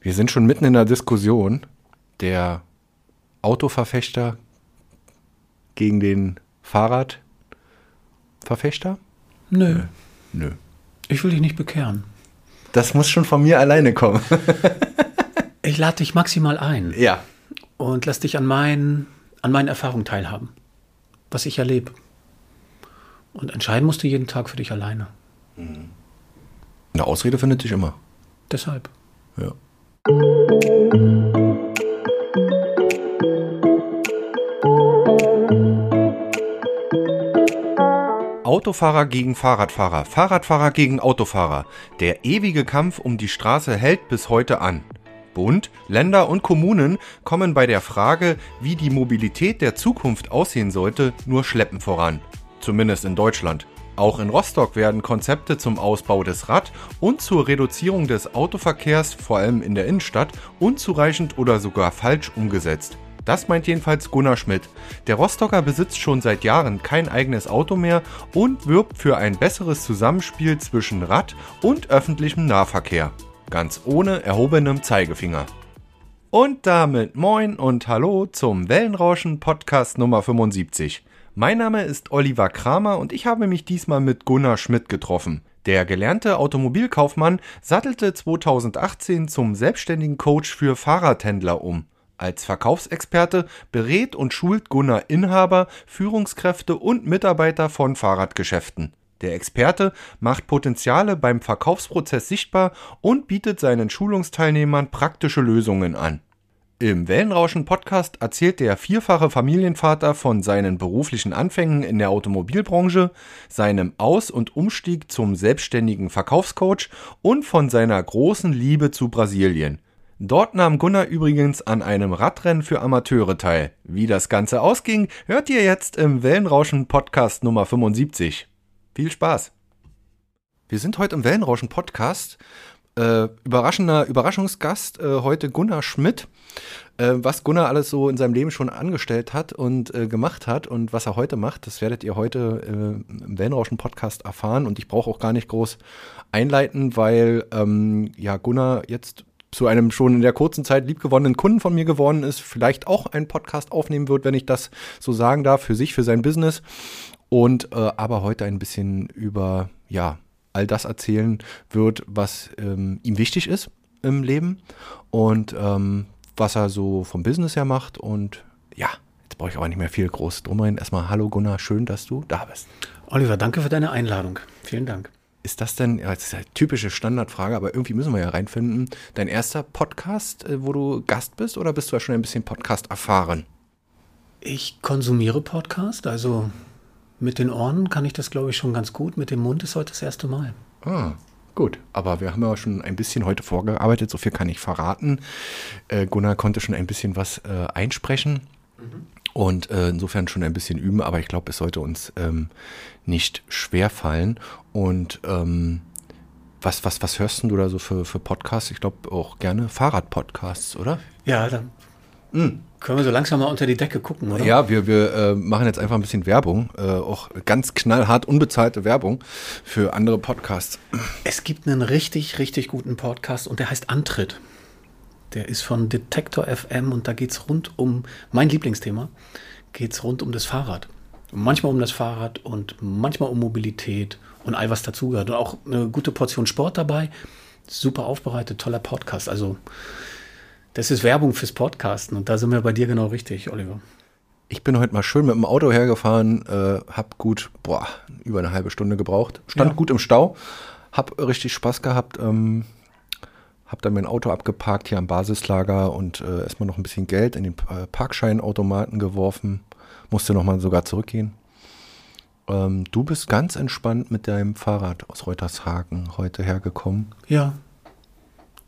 Wir sind schon mitten in der Diskussion der Autoverfechter gegen den Fahrradverfechter? Nö. Nö. Ich will dich nicht bekehren. Das muss schon von mir alleine kommen. Ich lade dich maximal ein ja. und lass dich an, mein, an meinen Erfahrungen teilhaben, was ich erlebe. Und entscheiden musst du jeden Tag für dich alleine. Eine Ausrede findet sich immer. Deshalb. Ja. Autofahrer gegen Fahrradfahrer, Fahrradfahrer gegen Autofahrer. Der ewige Kampf um die Straße hält bis heute an. Bund, Länder und Kommunen kommen bei der Frage, wie die Mobilität der Zukunft aussehen sollte, nur schleppend voran. Zumindest in Deutschland. Auch in Rostock werden Konzepte zum Ausbau des Rad- und zur Reduzierung des Autoverkehrs, vor allem in der Innenstadt, unzureichend oder sogar falsch umgesetzt. Das meint jedenfalls Gunnar Schmidt. Der Rostocker besitzt schon seit Jahren kein eigenes Auto mehr und wirbt für ein besseres Zusammenspiel zwischen Rad- und öffentlichem Nahverkehr. Ganz ohne erhobenem Zeigefinger. Und damit moin und hallo zum Wellenrauschen Podcast Nummer 75. Mein Name ist Oliver Kramer und ich habe mich diesmal mit Gunnar Schmidt getroffen. Der gelernte Automobilkaufmann sattelte 2018 zum selbstständigen Coach für Fahrradhändler um. Als Verkaufsexperte berät und schult Gunnar Inhaber, Führungskräfte und Mitarbeiter von Fahrradgeschäften. Der Experte macht Potenziale beim Verkaufsprozess sichtbar und bietet seinen Schulungsteilnehmern praktische Lösungen an. Im Wellenrauschen Podcast erzählt der vierfache Familienvater von seinen beruflichen Anfängen in der Automobilbranche, seinem Aus- und Umstieg zum selbstständigen Verkaufscoach und von seiner großen Liebe zu Brasilien. Dort nahm Gunnar übrigens an einem Radrennen für Amateure teil. Wie das Ganze ausging, hört ihr jetzt im Wellenrauschen Podcast Nummer 75. Viel Spaß! Wir sind heute im Wellenrauschen Podcast. Äh, überraschender Überraschungsgast äh, heute Gunnar Schmidt. Äh, was Gunnar alles so in seinem Leben schon angestellt hat und äh, gemacht hat und was er heute macht, das werdet ihr heute äh, im Wellenrauschen Podcast erfahren. Und ich brauche auch gar nicht groß einleiten, weil ähm, ja Gunnar jetzt zu einem schon in der kurzen Zeit liebgewonnenen Kunden von mir geworden ist, vielleicht auch einen Podcast aufnehmen wird, wenn ich das so sagen darf, für sich, für sein Business. Und äh, aber heute ein bisschen über, ja, all das erzählen wird, was ähm, ihm wichtig ist im Leben und ähm, was er so vom Business her macht. Und ja, jetzt brauche ich aber nicht mehr viel groß drum rein. Erstmal Hallo Gunnar, schön, dass du da bist. Oliver, danke für deine Einladung. Vielen Dank. Ist das denn, ja, das ist eine typische Standardfrage, aber irgendwie müssen wir ja reinfinden, dein erster Podcast, äh, wo du Gast bist, oder bist du ja schon ein bisschen Podcast erfahren? Ich konsumiere Podcast, also mit den Ohren kann ich das, glaube ich, schon ganz gut. Mit dem Mund ist heute das erste Mal. Ah, gut. Aber wir haben ja schon ein bisschen heute vorgearbeitet, so viel kann ich verraten. Äh, Gunnar konnte schon ein bisschen was äh, einsprechen. Mhm. Und äh, insofern schon ein bisschen üben, aber ich glaube, es sollte uns ähm, nicht schwer fallen. Und ähm, was, was, was hörst du da so für, für Podcasts? Ich glaube auch gerne Fahrradpodcasts, oder? Ja, dann mm. können wir so langsam mal unter die Decke gucken, oder? Ja, wir, wir äh, machen jetzt einfach ein bisschen Werbung, äh, auch ganz knallhart unbezahlte Werbung für andere Podcasts. Es gibt einen richtig, richtig guten Podcast und der heißt Antritt. Der ist von Detektor FM und da geht es rund um, mein Lieblingsthema, geht es rund um das Fahrrad. Manchmal um das Fahrrad und manchmal um Mobilität und all was dazugehört. Und auch eine gute Portion Sport dabei. Super aufbereitet, toller Podcast. Also, das ist Werbung fürs Podcasten und da sind wir bei dir genau richtig, Oliver. Ich bin heute mal schön mit dem Auto hergefahren, äh, hab gut, boah, über eine halbe Stunde gebraucht. Stand ja. gut im Stau, hab richtig Spaß gehabt. Ähm, hab dann mein Auto abgeparkt hier am Basislager und äh, erstmal noch ein bisschen Geld in den äh, Parkscheinautomaten geworfen. Musste nochmal sogar zurückgehen. Ähm, du bist ganz entspannt mit deinem Fahrrad aus Reutershagen heute hergekommen. Ja.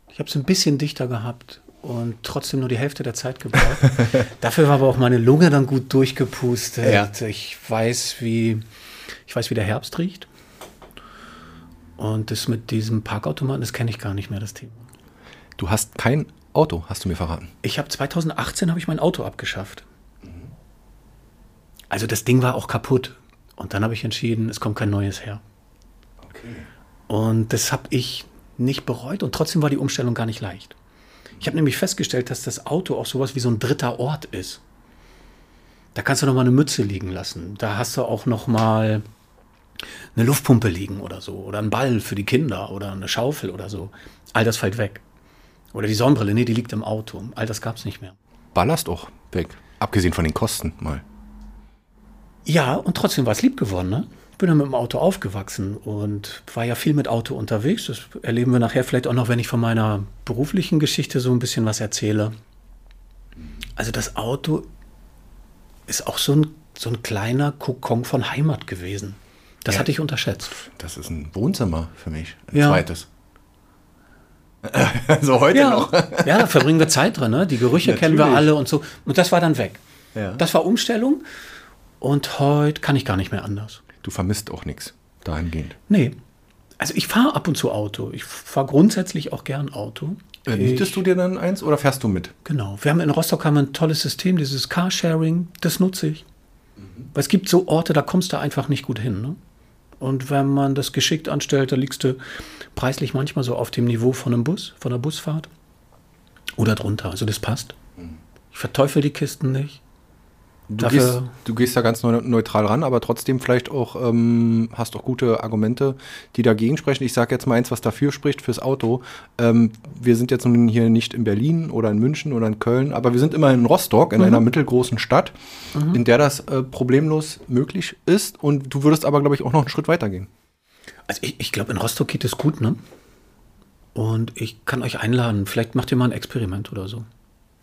Ich habe es ein bisschen dichter gehabt und trotzdem nur die Hälfte der Zeit gebraucht. Dafür war aber auch meine Lunge dann gut durchgepustet. Ja. Ich weiß, wie ich weiß, wie der Herbst riecht. Und das mit diesem Parkautomaten, das kenne ich gar nicht mehr, das Thema. Du hast kein Auto, hast du mir verraten. Ich habe 2018 habe ich mein Auto abgeschafft. Also das Ding war auch kaputt. Und dann habe ich entschieden, es kommt kein neues her. Okay. Und das habe ich nicht bereut und trotzdem war die Umstellung gar nicht leicht. Ich habe nämlich festgestellt, dass das Auto auch sowas wie so ein dritter Ort ist. Da kannst du noch mal eine Mütze liegen lassen. Da hast du auch noch mal eine Luftpumpe liegen oder so oder ein Ball für die Kinder oder eine Schaufel oder so. All das fällt weg. Oder die Sonnenbrille, nee, die liegt im Auto. All das gab es nicht mehr. Ballast auch weg. Abgesehen von den Kosten mal. Ja, und trotzdem war es lieb geworden, ne? Bin ja mit dem Auto aufgewachsen und war ja viel mit Auto unterwegs. Das erleben wir nachher vielleicht auch noch, wenn ich von meiner beruflichen Geschichte so ein bisschen was erzähle. Also das Auto ist auch so ein, so ein kleiner Kokon von Heimat gewesen. Das Ja. hatte ich unterschätzt. Das ist ein Wohnzimmer für mich. Ein Ja. zweites. so heute Ja, noch. ja, da verbringen wir Zeit drin. Ne? Die Gerüche kennen wir Natürlich. alle und so. Und das war dann weg. Ja. Das war Umstellung. Und heute kann ich gar nicht mehr anders. Du vermisst auch nichts dahingehend. Nee. Also ich fahre ab und zu Auto. Ich fahre grundsätzlich auch gern Auto. Äh, mietest du dir dann eins oder fährst du mit? Genau. Wir haben in Rostock haben wir ein tolles System, dieses Carsharing. Das nutze ich. Weil es gibt so Orte, da kommst du einfach nicht gut hin. Ne? Und wenn man das geschickt anstellt, da liegst du preislich manchmal so auf dem Niveau von einem Bus, von einer Busfahrt. Oder drunter. Also das passt. Ich verteufel die Kisten nicht. Du, Dafür- gehst, du gehst da ganz neu- neutral ran, aber trotzdem vielleicht auch, ähm, hast auch gute Argumente, die dagegen sprechen. Ich sage jetzt mal eins, was dafür spricht fürs Auto. Ähm, wir sind jetzt nun hier nicht in Berlin oder in München oder in Köln, aber wir sind immer in Rostock, in einer mittelgroßen Stadt, in der das äh, problemlos möglich ist. Und du würdest aber, glaube ich, auch noch einen Schritt weiter gehen. Also ich, ich glaube, in Rostock geht es gut, ne? Und ich kann euch einladen, vielleicht macht ihr mal ein Experiment oder so.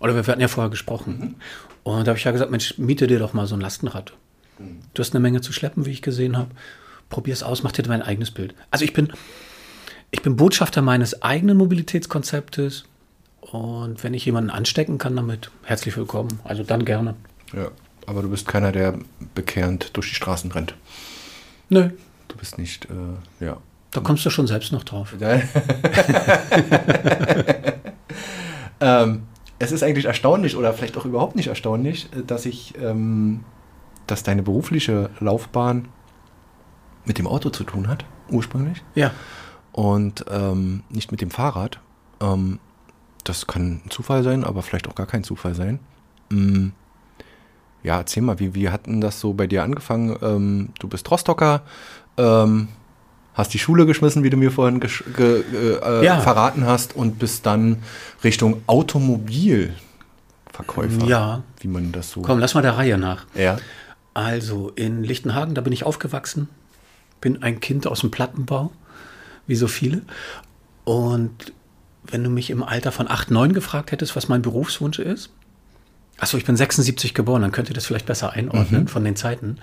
Oder wir hatten ja vorher gesprochen. Und da habe ich ja gesagt, Mensch, miete dir doch mal so ein Lastenrad. Du hast eine Menge zu schleppen, wie ich gesehen habe. Probier es aus, mach dir dein eigenes Bild. Also ich bin, ich bin Botschafter meines eigenen Mobilitätskonzeptes. Und wenn ich jemanden anstecken kann damit, herzlich willkommen. Also dann gerne. Ja. Aber du bist keiner, der bekehrend durch die Straßen rennt. Nö, Du bist nicht, äh, ja. da kommst du schon selbst noch drauf. ähm, es ist eigentlich erstaunlich oder vielleicht auch überhaupt nicht erstaunlich, äh, dass ich, ähm, dass deine berufliche Laufbahn mit dem Auto zu tun hat, ursprünglich, Ja. und ähm, nicht mit dem Fahrrad. Ähm, das kann ein Zufall sein, aber vielleicht auch gar kein Zufall sein. Mm, ja, erzähl mal, wie, wie hat denn das so bei dir angefangen? Ähm, du bist Rostocker, ähm, hast die Schule geschmissen, wie du mir vorhin ge, äh, Ja. verraten hast, und bist dann Richtung Automobilverkäufer. Ja. Wie man das so. Komm, lass mal der Reihe nach. Ja. Also in Lichtenhagen, da bin ich aufgewachsen. Bin ein Kind aus dem Plattenbau, wie so viele. Und wenn du mich im Alter von 8, 9 gefragt hättest, was mein Berufswunsch ist, achso, ich bin 76 geboren, dann könnt ihr das vielleicht besser einordnen von den Zeiten.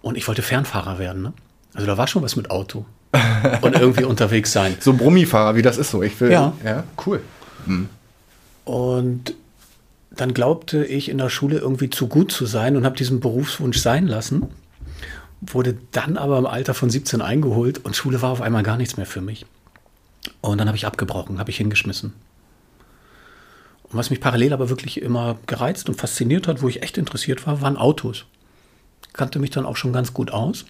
Und ich wollte Fernfahrer werden. Ne? Also da war schon was mit Auto. Und irgendwie unterwegs sein. So Brummifahrer, wie das ist so. Ich will. Ja. Ja, cool. Und dann glaubte ich in der Schule irgendwie zu gut zu sein und habe diesen Berufswunsch sein lassen. Wurde dann aber im Alter von 17 eingeholt und Schule war auf einmal gar nichts mehr für mich. Und dann habe ich abgebrochen, habe ich hingeschmissen. Und was mich parallel aber wirklich immer gereizt und fasziniert hat, wo ich echt interessiert war, waren Autos. Kannte mich dann auch schon ganz gut aus.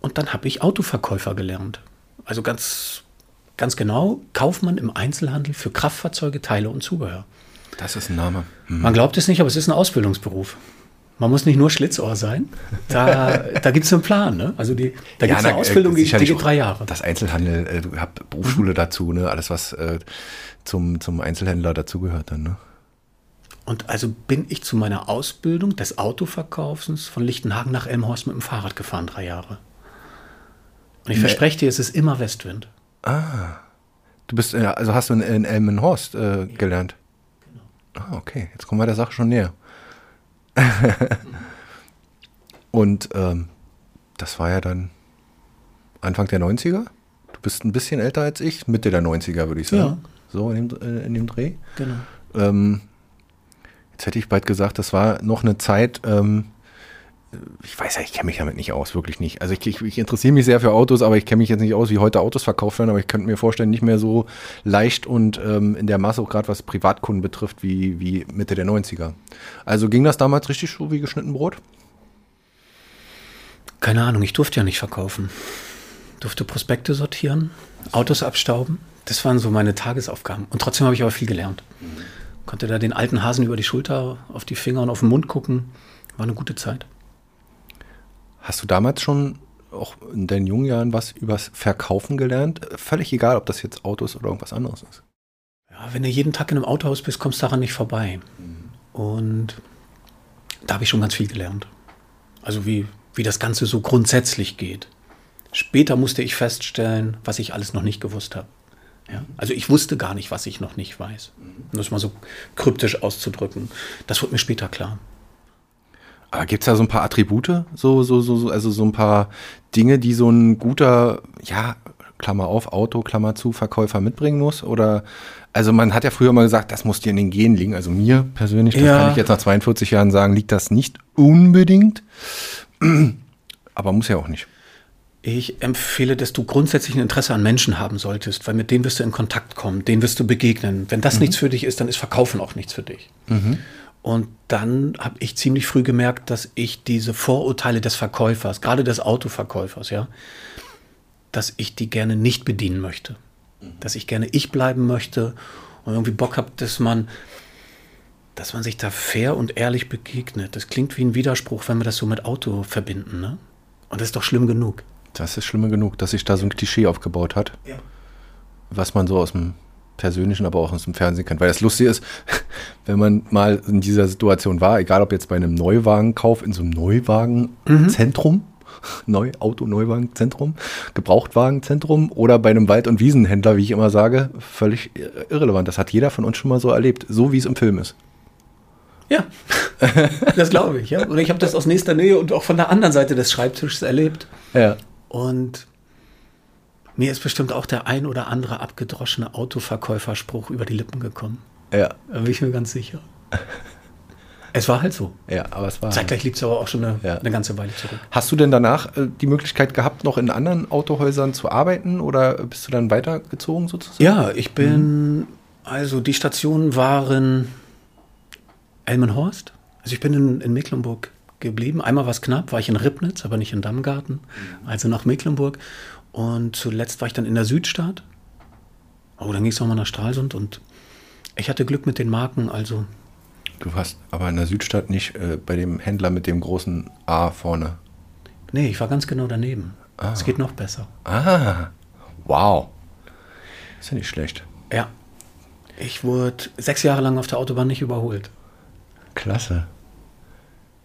Und dann habe ich Autoverkäufer gelernt. Also ganz, ganz genau, Kaufmann im Einzelhandel für Kraftfahrzeuge, Teile und Zubehör. Das ist ein Name. Hm. Man glaubt es nicht, aber es ist ein Ausbildungsberuf. Man muss nicht nur Schlitzohr sein. Da, da gibt es einen Plan. Ne? Also die, da gibt es eine äh, Ausbildung, die, geht drei Jahre. Das Einzelhandel, äh, du Berufsschule dazu, ne? Alles, was äh, zum, zum Einzelhändler dazugehört dann, ne? Und also bin ich zu meiner Ausbildung des Autoverkaufens von Lichtenhagen nach Elmhorst mit dem Fahrrad gefahren, drei Jahre. Und ich verspreche dir, es ist immer Westwind. Du bist, äh, also hast du in, in Elmenhorst äh, gelernt? Ah, okay. Jetzt kommen wir der Sache schon näher. Und ähm, das war ja dann Anfang der 90er? Du bist ein bisschen älter als ich, Mitte der 90er, würde ich sagen. Ja. So in dem, äh, in dem Dreh. Genau. Ähm, jetzt hätte ich bald gesagt, das war noch eine Zeit, ähm, ich weiß ja, ich kenne mich damit nicht aus, wirklich nicht. Also ich, ich, ich interessiere mich sehr für Autos, aber ich kenne mich jetzt nicht aus, wie heute Autos verkauft werden, aber ich könnte mir vorstellen, nicht mehr so leicht und ähm, in der Masse auch gerade was Privatkunden betrifft, wie, wie Mitte der 90er. Also ging das damals richtig so wie geschnitten Brot? Keine Ahnung, ich durfte ja nicht verkaufen. Durfte Prospekte sortieren, Autos abstauben. Das waren so meine Tagesaufgaben. Und trotzdem habe ich aber viel gelernt. Konnte da den alten Hasen über die Schulter, auf die Finger und auf den Mund gucken. War eine gute Zeit. Hast du damals schon auch in deinen jungen Jahren was übers Verkaufen gelernt? Völlig egal, ob das jetzt Autos oder irgendwas anderes ist. Ja, wenn du jeden Tag in einem Autohaus bist, kommst du daran nicht vorbei. Und da habe ich schon ganz viel gelernt. Also wie, wie das Ganze so grundsätzlich geht. Später musste ich feststellen, was ich alles noch nicht gewusst habe. Ja? Also ich wusste gar nicht, was ich noch nicht weiß. Um das mal so kryptisch auszudrücken. Das wurde mir später klar. Aber gibt es da so ein paar Attribute, so, so, so, also so ein paar Dinge, die so ein guter, ja, Klammer auf, Auto, Klammer zu, Verkäufer mitbringen muss? Oder, also man hat ja früher mal gesagt, das muss dir in den Genen liegen. Also mir persönlich, das Ja. kann ich jetzt nach 42 Jahren sagen, liegt das nicht unbedingt. Aber muss ja auch nicht. Ich empfehle, dass du grundsätzlich ein Interesse an Menschen haben solltest, weil mit denen wirst du in Kontakt kommen, denen wirst du begegnen. Wenn das nichts für dich ist, dann ist Verkaufen auch nichts für dich. Und dann habe ich ziemlich früh gemerkt, dass ich diese Vorurteile des Verkäufers, gerade des Autoverkäufers, ja, dass ich die gerne nicht bedienen möchte. Dass ich gerne ich bleiben möchte und irgendwie Bock habe, dass man, dass man sich da fair und ehrlich begegnet. Das klingt wie ein Widerspruch, wenn wir das so mit Auto verbinden, ne? Und das ist doch schlimm genug. Das ist schlimm genug, dass sich da so ein Klischee aufgebaut hat. Ja. was man so aus dem Persönlichen, aber auch aus dem Fernsehen kennt. Weil das Lustige ist, wenn man mal in dieser Situation war, egal ob jetzt bei einem Neuwagenkauf in so einem Neuwagenzentrum, Neu Auto-Neuwagenzentrum, Gebrauchtwagenzentrum oder bei einem Wald- und Wiesenhändler, wie ich immer sage, völlig irrelevant. Das hat jeder von uns schon mal so erlebt, so wie es im Film ist. Ja, das glaube ich. Ja. Und ich habe das aus nächster Nähe und auch von der anderen Seite des Schreibtisches erlebt. Ja. Und mir ist bestimmt auch der ein oder andere abgedroschene Autoverkäuferspruch über die Lippen gekommen. Ja, Da bin ich mir ganz sicher. Es war halt so. ja, aber es war. Zeitgleich liegt es aber auch schon eine, Ja. eine ganze Weile zurück. Hast du denn danach äh, die Möglichkeit gehabt, noch in anderen Autohäusern zu arbeiten oder bist du dann weitergezogen sozusagen? Ja, ich bin, also die Stationen waren Elmenhorst. Also ich bin in, in Mecklenburg geblieben. Einmal war es knapp, war ich in Ribnitz, aber nicht in Dammgarten, also nach Mecklenburg. Und zuletzt war ich dann in der Südstadt. Oh, dann ging es nochmal nach Stralsund und ich hatte Glück mit den Marken, also Du warst aber in der Südstadt nicht äh, bei dem Händler mit dem großen A vorne. nee, ich war ganz genau daneben. Es geht noch besser. Ah, wow. Ist ja nicht schlecht. Ja. Ich wurde sechs Jahre lang auf der Autobahn nicht überholt. Klasse.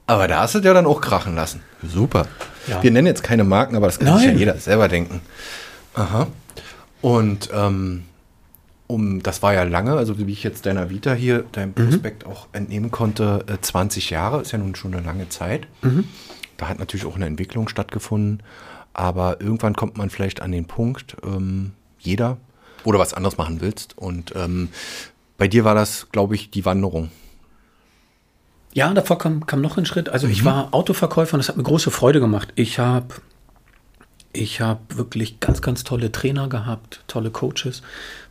Aber da hast du dir dann auch krachen lassen. Super. Ja. Wir nennen jetzt keine Marken, aber das kann sich ja Nein. jeder selber denken. Aha. Und ähm, um, das war ja lange, also wie ich jetzt deiner Vita hier, deinem Prospekt auch entnehmen konnte, äh, 20 Jahre, ist ja nun schon eine lange Zeit. Da hat natürlich auch eine Entwicklung stattgefunden, aber irgendwann kommt man vielleicht an den Punkt, ähm, jeder, wo du was anderes machen willst. Und ähm, bei dir war das, glaube ich, die Wanderung. Ja, davor kam, kam noch ein Schritt. Also ich war Autoverkäufer und das hat mir große Freude gemacht. Ich habe ich hab wirklich ganz, ganz tolle Trainer gehabt, tolle Coaches,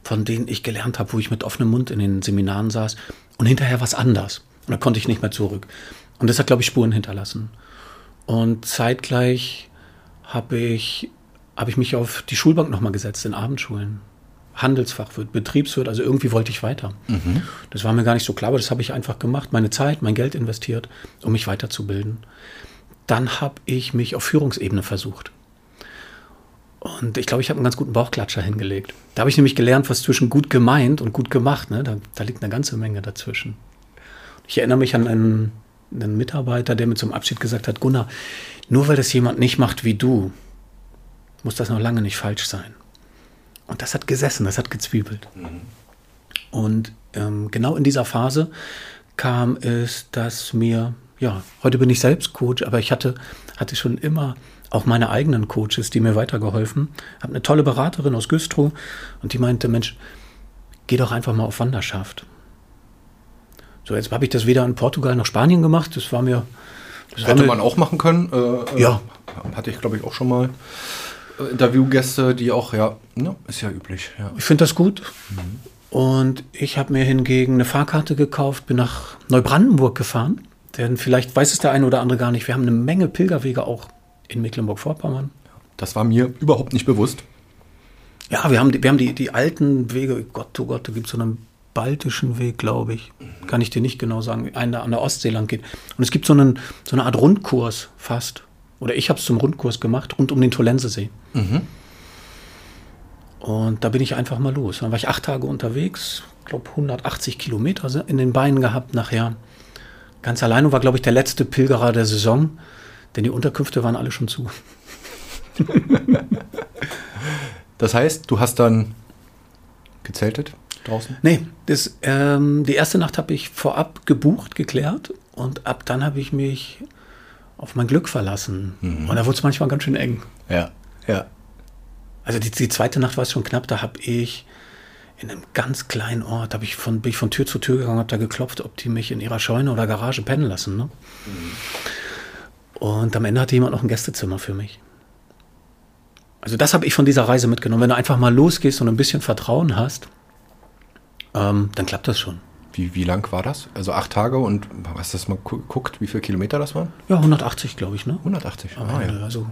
von denen ich gelernt habe, wo ich mit offenem Mund in den Seminaren saß und hinterher was anders. Und da konnte ich nicht mehr zurück. Und das hat, glaube ich, Spuren hinterlassen. Und zeitgleich habe ich, hab ich mich auf die Schulbank nochmal gesetzt in Abendschulen. Handelsfachwirt, Betriebswirt, also irgendwie wollte ich weiter. Das war mir gar nicht so klar, aber das habe ich einfach gemacht, meine Zeit, mein Geld investiert, um mich weiterzubilden. Dann habe ich mich auf Führungsebene versucht. Und ich glaube, ich habe einen ganz guten Bauchklatscher hingelegt. Da habe ich nämlich gelernt, was zwischen gut gemeint und gut gemacht, ne? da, da liegt eine ganze Menge dazwischen. Ich erinnere mich an einen, einen Mitarbeiter, der mir zum Abschied gesagt hat, Gunnar, nur weil das jemand nicht macht wie du, muss das noch lange nicht falsch sein. Und das hat gesessen, das hat gezwiebelt. Und ähm, genau in dieser Phase kam es, dass mir, ja, heute bin ich selbst Coach, aber ich hatte, hatte schon immer auch meine eigenen Coaches, die mir weitergeholfen. Habe eine tolle Beraterin aus Güstrow und die meinte, Mensch, geh doch einfach mal auf Wanderschaft. So, jetzt habe ich das weder in Portugal noch Spanien gemacht. Das war mir. Das war Hätte mir man auch machen können. Äh, Ja. äh, Hatte ich, glaube ich, auch schon mal Interviewgäste, die auch, ja, ne, ist ja üblich. Ja. Ich finde das gut. Und ich habe mir hingegen eine Fahrkarte gekauft, bin nach Neubrandenburg gefahren. Denn vielleicht weiß es der eine oder andere gar nicht. Wir haben eine Menge Pilgerwege auch in Mecklenburg-Vorpommern. Das war mir überhaupt nicht bewusst. Ja, wir haben die, wir haben die, die alten Wege. Gott, oh Gott, da gibt es so einen baltischen Weg, glaube ich. kann ich dir nicht genau sagen, einer an der Ostsee lang geht. Und es gibt so, einen, so eine Art Rundkurs fast. Oder ich habe es zum Rundkurs gemacht, rund um den Tolensesee. Mhm. Und da bin ich einfach mal los. Dann war ich acht Tage unterwegs, glaube 180 Kilometer in den Beinen gehabt nachher. Ganz allein und war, glaube ich, der letzte Pilgerer der Saison, denn die Unterkünfte waren alle schon zu. das heißt, du hast dann gezeltet draußen? Nee, das, ähm, die erste Nacht habe ich vorab gebucht, geklärt und ab dann habe ich mich auf mein Glück verlassen. Mhm. Und da wurde es manchmal ganz schön eng. Ja, ja. Also die, die zweite Nacht war es schon knapp, da habe ich in einem ganz kleinen Ort, ich von, bin ich von Tür zu Tür gegangen, habe da geklopft, ob die mich in ihrer Scheune oder Garage pennen lassen. Ne? Mhm. Und am Ende hatte jemand noch ein Gästezimmer für mich. Also das habe ich von dieser Reise mitgenommen. Wenn du einfach mal losgehst und ein bisschen Vertrauen hast, ähm, dann klappt das schon. Wie, wie lang war das? Also acht Tage und hast du das mal geguckt, wie viele Kilometer das waren? Ja, 180, glaube ich, ne? 180, ah, ja. Also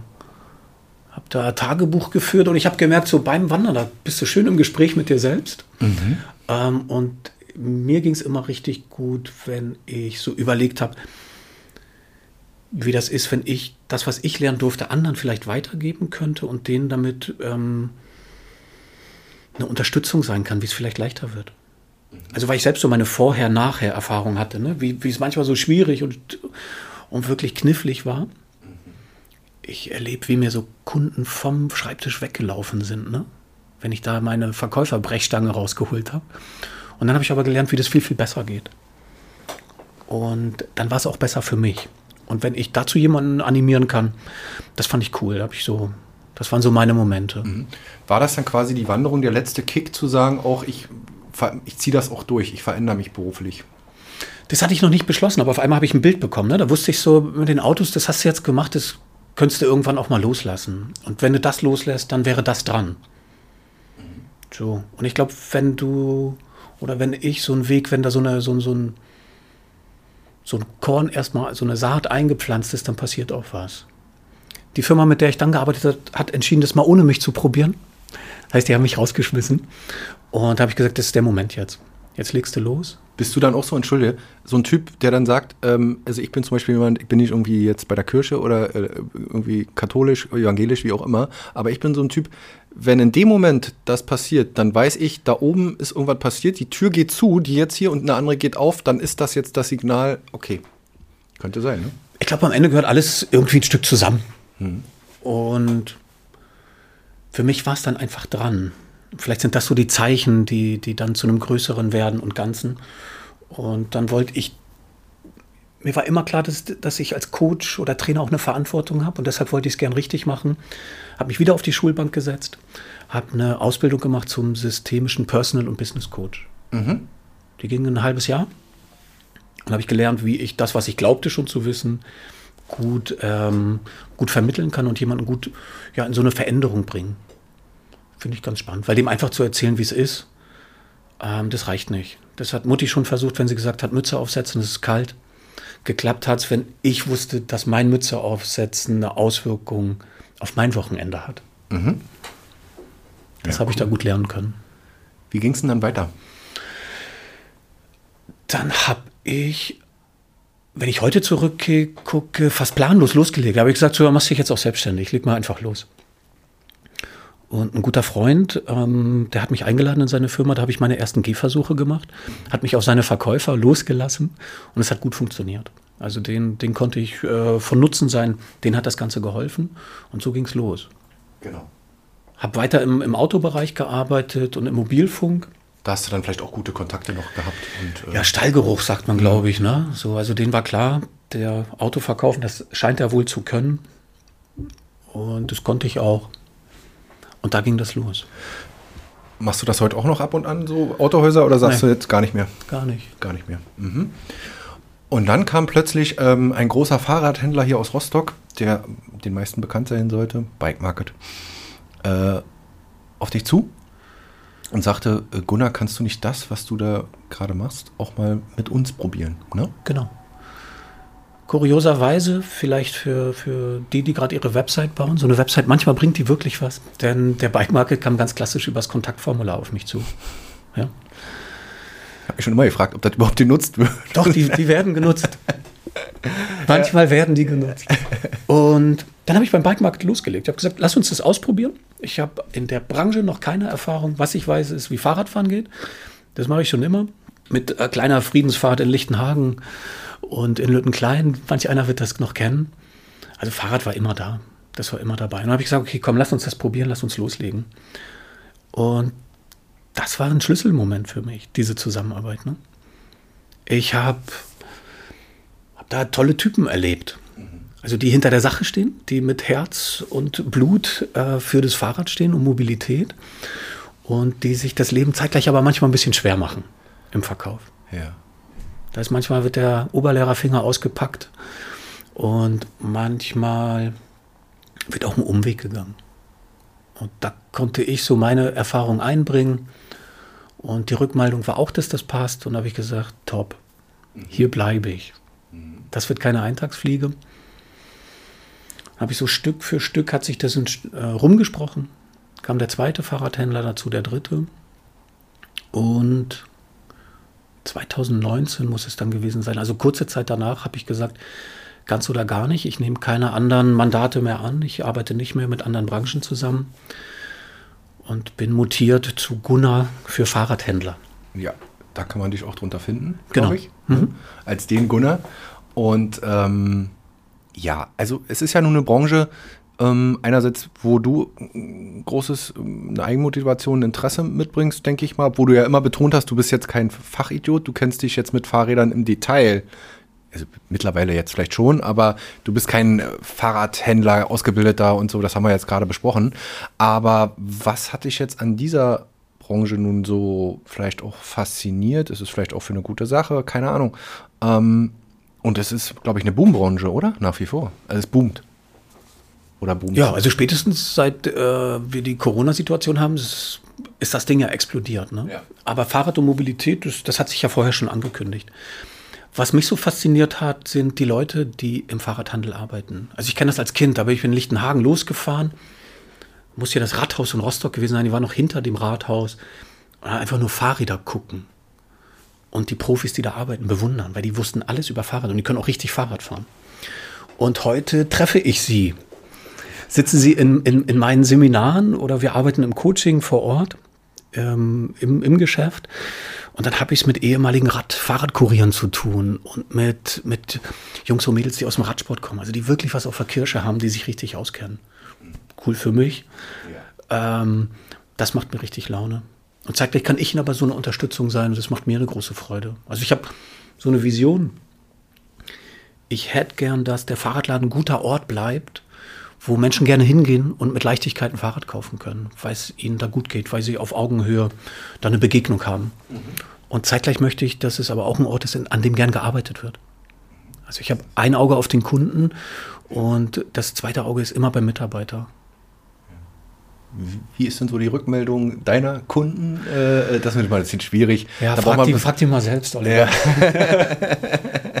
habe da Tagebuch geführt und ich habe gemerkt, so beim Wandern, da bist du schön im Gespräch mit dir selbst. Mhm. Ähm, und mir ging es immer richtig gut, wenn ich so überlegt habe, wie das ist, wenn ich das, was ich lernen durfte, anderen vielleicht weitergeben könnte und denen damit ähm, eine Unterstützung sein kann, wie es vielleicht leichter wird. Also weil ich selbst so meine Vorher-Nachher-Erfahrung hatte, ne? wie, wie es manchmal so schwierig und, und wirklich knifflig war. Ich erlebe, wie mir so Kunden vom Schreibtisch weggelaufen sind, ne? wenn ich da meine Verkäuferbrechstange rausgeholt habe. Und dann habe ich aber gelernt, wie das viel, viel besser geht. Und dann war es auch besser für mich. Und wenn ich dazu jemanden animieren kann, das fand ich cool. Da ich so, das waren so meine Momente. Mhm. War das dann quasi die Wanderung, der letzte Kick, zu sagen, auch ich, ich ziehe das auch durch, ich verändere mich beruflich? Das hatte ich noch nicht beschlossen, aber auf einmal habe ich ein Bild bekommen. Ne? Da wusste ich so, mit den Autos, das hast du jetzt gemacht, das könntest du irgendwann auch mal loslassen. Und wenn du das loslässt, dann wäre das dran. So. Und ich glaube, wenn du, oder wenn ich so einen Weg, wenn da so, eine, so, so ein so ein Korn erstmal, so eine Saat eingepflanzt ist, dann passiert auch was. Die Firma, mit der ich dann gearbeitet habe, hat entschieden, das mal ohne mich zu probieren. Das heißt, die haben mich rausgeschmissen. Und da habe ich gesagt, das ist der Moment jetzt. Jetzt legst du los. Bist du dann auch so, entschuldige, so ein Typ, der dann sagt, ähm, also ich bin zum Beispiel jemand, ich bin nicht irgendwie jetzt bei der Kirche oder äh, irgendwie katholisch, evangelisch, wie auch immer, aber ich bin so ein Typ, wenn in dem Moment das passiert, dann weiß ich, da oben ist irgendwas passiert, die Tür geht zu, die jetzt hier und eine andere geht auf, dann ist das jetzt das Signal, okay. Könnte sein, ne? Ich glaube, am Ende gehört alles irgendwie ein Stück zusammen. Hm. Und für mich war es dann einfach dran. Vielleicht sind das so die Zeichen, die, die dann zu einem größeren werden und Ganzen. Und dann wollte ich, mir war immer klar, dass, dass ich als Coach oder Trainer auch eine Verantwortung habe und deshalb wollte ich es gern richtig machen. Habe mich wieder auf die Schulbank gesetzt, habe eine Ausbildung gemacht zum systemischen Personal- und Business Coach. Mhm. Die ging ein halbes Jahr. Und habe ich gelernt, wie ich das, was ich glaubte schon zu wissen, gut, ähm, gut vermitteln kann und jemanden gut ja, in so eine Veränderung bringen. Finde ich ganz spannend, weil dem einfach zu erzählen, wie es ist, ähm, das reicht nicht. Das hat Mutti schon versucht, wenn sie gesagt hat, Mütze aufsetzen, es ist kalt. Geklappt hat es, wenn ich wusste, dass mein Mütze aufsetzen eine Auswirkung auf mein Wochenende hat. Mhm. Das ja, habe cool. ich da gut lernen können. Wie ging es denn dann weiter? Dann habe ich, wenn ich heute zurückgucke, fast planlos losgelegt. Da habe ich gesagt, so machst du dich jetzt auch selbstständig, leg mal einfach los. Und ein guter Freund, ähm, der hat mich eingeladen in seine Firma, da habe ich meine ersten Gehversuche gemacht, hat mich auf seine Verkäufer losgelassen und es hat gut funktioniert. Also den, den konnte ich äh, von Nutzen sein, den hat das Ganze geholfen und so ging es los. Genau. Habe weiter im, im Autobereich gearbeitet und im Mobilfunk. Da hast du dann vielleicht auch gute Kontakte noch gehabt. Und, äh ja, Stallgeruch sagt man, glaube ich. Ne? So, also den war klar, der Autoverkaufen, das scheint er wohl zu können. Und das konnte ich auch. Und da ging das los. Machst du das heute auch noch ab und an, so Autohäuser, oder sagst Nein. du jetzt gar nicht mehr? Gar nicht. Gar nicht mehr. Mhm. Und dann kam plötzlich ähm, ein großer Fahrradhändler hier aus Rostock, der den meisten bekannt sein sollte, Bike Market, äh, auf dich zu und sagte, äh, Gunnar, kannst du nicht das, was du da gerade machst, auch mal mit uns probieren? Ne? Genau kurioserweise, vielleicht für, für die, die gerade ihre Website bauen, so eine Website, manchmal bringt die wirklich was. Denn der Bike Market kam ganz klassisch übers Kontaktformular auf mich zu. Ja. Ich habe mich schon immer gefragt, ob das überhaupt genutzt wird. Doch, die, die werden genutzt. Manchmal werden die genutzt. Und dann habe ich beim Bikemarkt losgelegt. Ich habe gesagt, lass uns das ausprobieren. Ich habe in der Branche noch keine Erfahrung. Was ich weiß, ist, wie Fahrradfahren geht. Das mache ich schon immer. Mit äh, kleiner Friedensfahrt in Lichtenhagen und in Lüttenklein. Manch einer wird das noch kennen. Also Fahrrad war immer da. Das war immer dabei. Und dann habe ich gesagt, okay, komm, lass uns das probieren, lass uns loslegen. Und das war ein Schlüsselmoment für mich, diese Zusammenarbeit. Ne? Ich habe hab da tolle Typen erlebt. Also die hinter der Sache stehen, die mit Herz und Blut äh, für das Fahrrad stehen und Mobilität und die sich das Leben zeitgleich aber manchmal ein bisschen schwer machen im Verkauf. Ja. Da ist manchmal wird der Oberlehrerfinger ausgepackt und manchmal wird auch ein Umweg gegangen. Und da konnte ich so meine Erfahrung einbringen. Und die Rückmeldung war auch, dass das passt. Und da habe ich gesagt, top, hier bleibe ich. Das wird keine Eintagsfliege. Habe ich so Stück für Stück hat sich das äh, rumgesprochen. Kam der zweite Fahrradhändler dazu, der dritte. Und 2019 muss es dann gewesen sein. Also kurze Zeit danach habe ich gesagt, ganz oder gar nicht. Ich nehme keine anderen Mandate mehr an. Ich arbeite nicht mehr mit anderen Branchen zusammen und bin mutiert zu Gunnar für Fahrradhändler. Ja, da kann man dich auch drunter finden, Genau. glaube ich. Mhm. Als den Gunnar. Und ähm, ja, also es ist ja nun eine Branche, ähm, einerseits, wo du ein großes, ähm, eine Eigenmotivation, ein Interesse mitbringst, denke ich mal, wo du ja immer betont hast, du bist jetzt kein Fachidiot, du kennst dich jetzt mit Fahrrädern im Detail. Also mittlerweile jetzt vielleicht schon, aber du bist kein äh, Fahrradhändler, Ausgebildeter und so, das haben wir jetzt gerade besprochen. Aber was hat dich jetzt an dieser Branche nun so vielleicht auch fasziniert? Ist es vielleicht auch für eine gute Sache? Keine Ahnung. Ähm, und es ist, glaube ich, eine Boombranche, oder? Nach wie vor. Also es boomt. Oder boomt. Ja, also spätestens seit äh, wir die Corona-Situation haben, ist, ist das Ding ja explodiert. Ne? Ja. Aber Fahrrad und Mobilität, das, das hat sich ja vorher schon angekündigt. Was mich so fasziniert hat, sind die Leute, die im Fahrradhandel arbeiten. Also ich kenne das als Kind, aber ich bin in Lichtenhagen losgefahren, muss hier das Rathaus in Rostock gewesen sein, die war noch hinter dem Rathaus. Und einfach nur Fahrräder gucken. Und die Profis, die da arbeiten, bewundern, weil die wussten alles über Fahrrad und die können auch richtig Fahrrad fahren. Und heute treffe ich sie. Sitzen sie in, in, in meinen Seminaren oder wir arbeiten im Coaching vor Ort, ähm, im, im Geschäft. Und dann habe ich es mit ehemaligen Rad Fahrradkurieren zu tun und mit, mit Jungs und Mädels, die aus dem Radsport kommen, also die wirklich was auf der Kirsche haben, die sich richtig auskennen. Cool für mich. Ähm, das macht mir richtig Laune. Und zeitgleich kann ich ihnen aber so eine Unterstützung sein und das macht mir eine große Freude. Also ich habe so eine Vision. Ich hätte gern, dass der Fahrradladen ein guter Ort bleibt, wo Menschen gerne hingehen und mit Leichtigkeit ein Fahrrad kaufen können, weil es ihnen da gut geht, weil sie auf Augenhöhe da eine Begegnung haben. Und zeitgleich möchte ich, dass es aber auch ein Ort ist, an dem gern gearbeitet wird. Also ich habe ein Auge auf den Kunden und das zweite Auge ist immer beim Mitarbeiter. Wie ist denn so die Rückmeldung deiner Kunden? Äh, das ist mal ein bisschen schwierig. Ja, Da frag, die, frag die mal selbst, Oliver. Ja.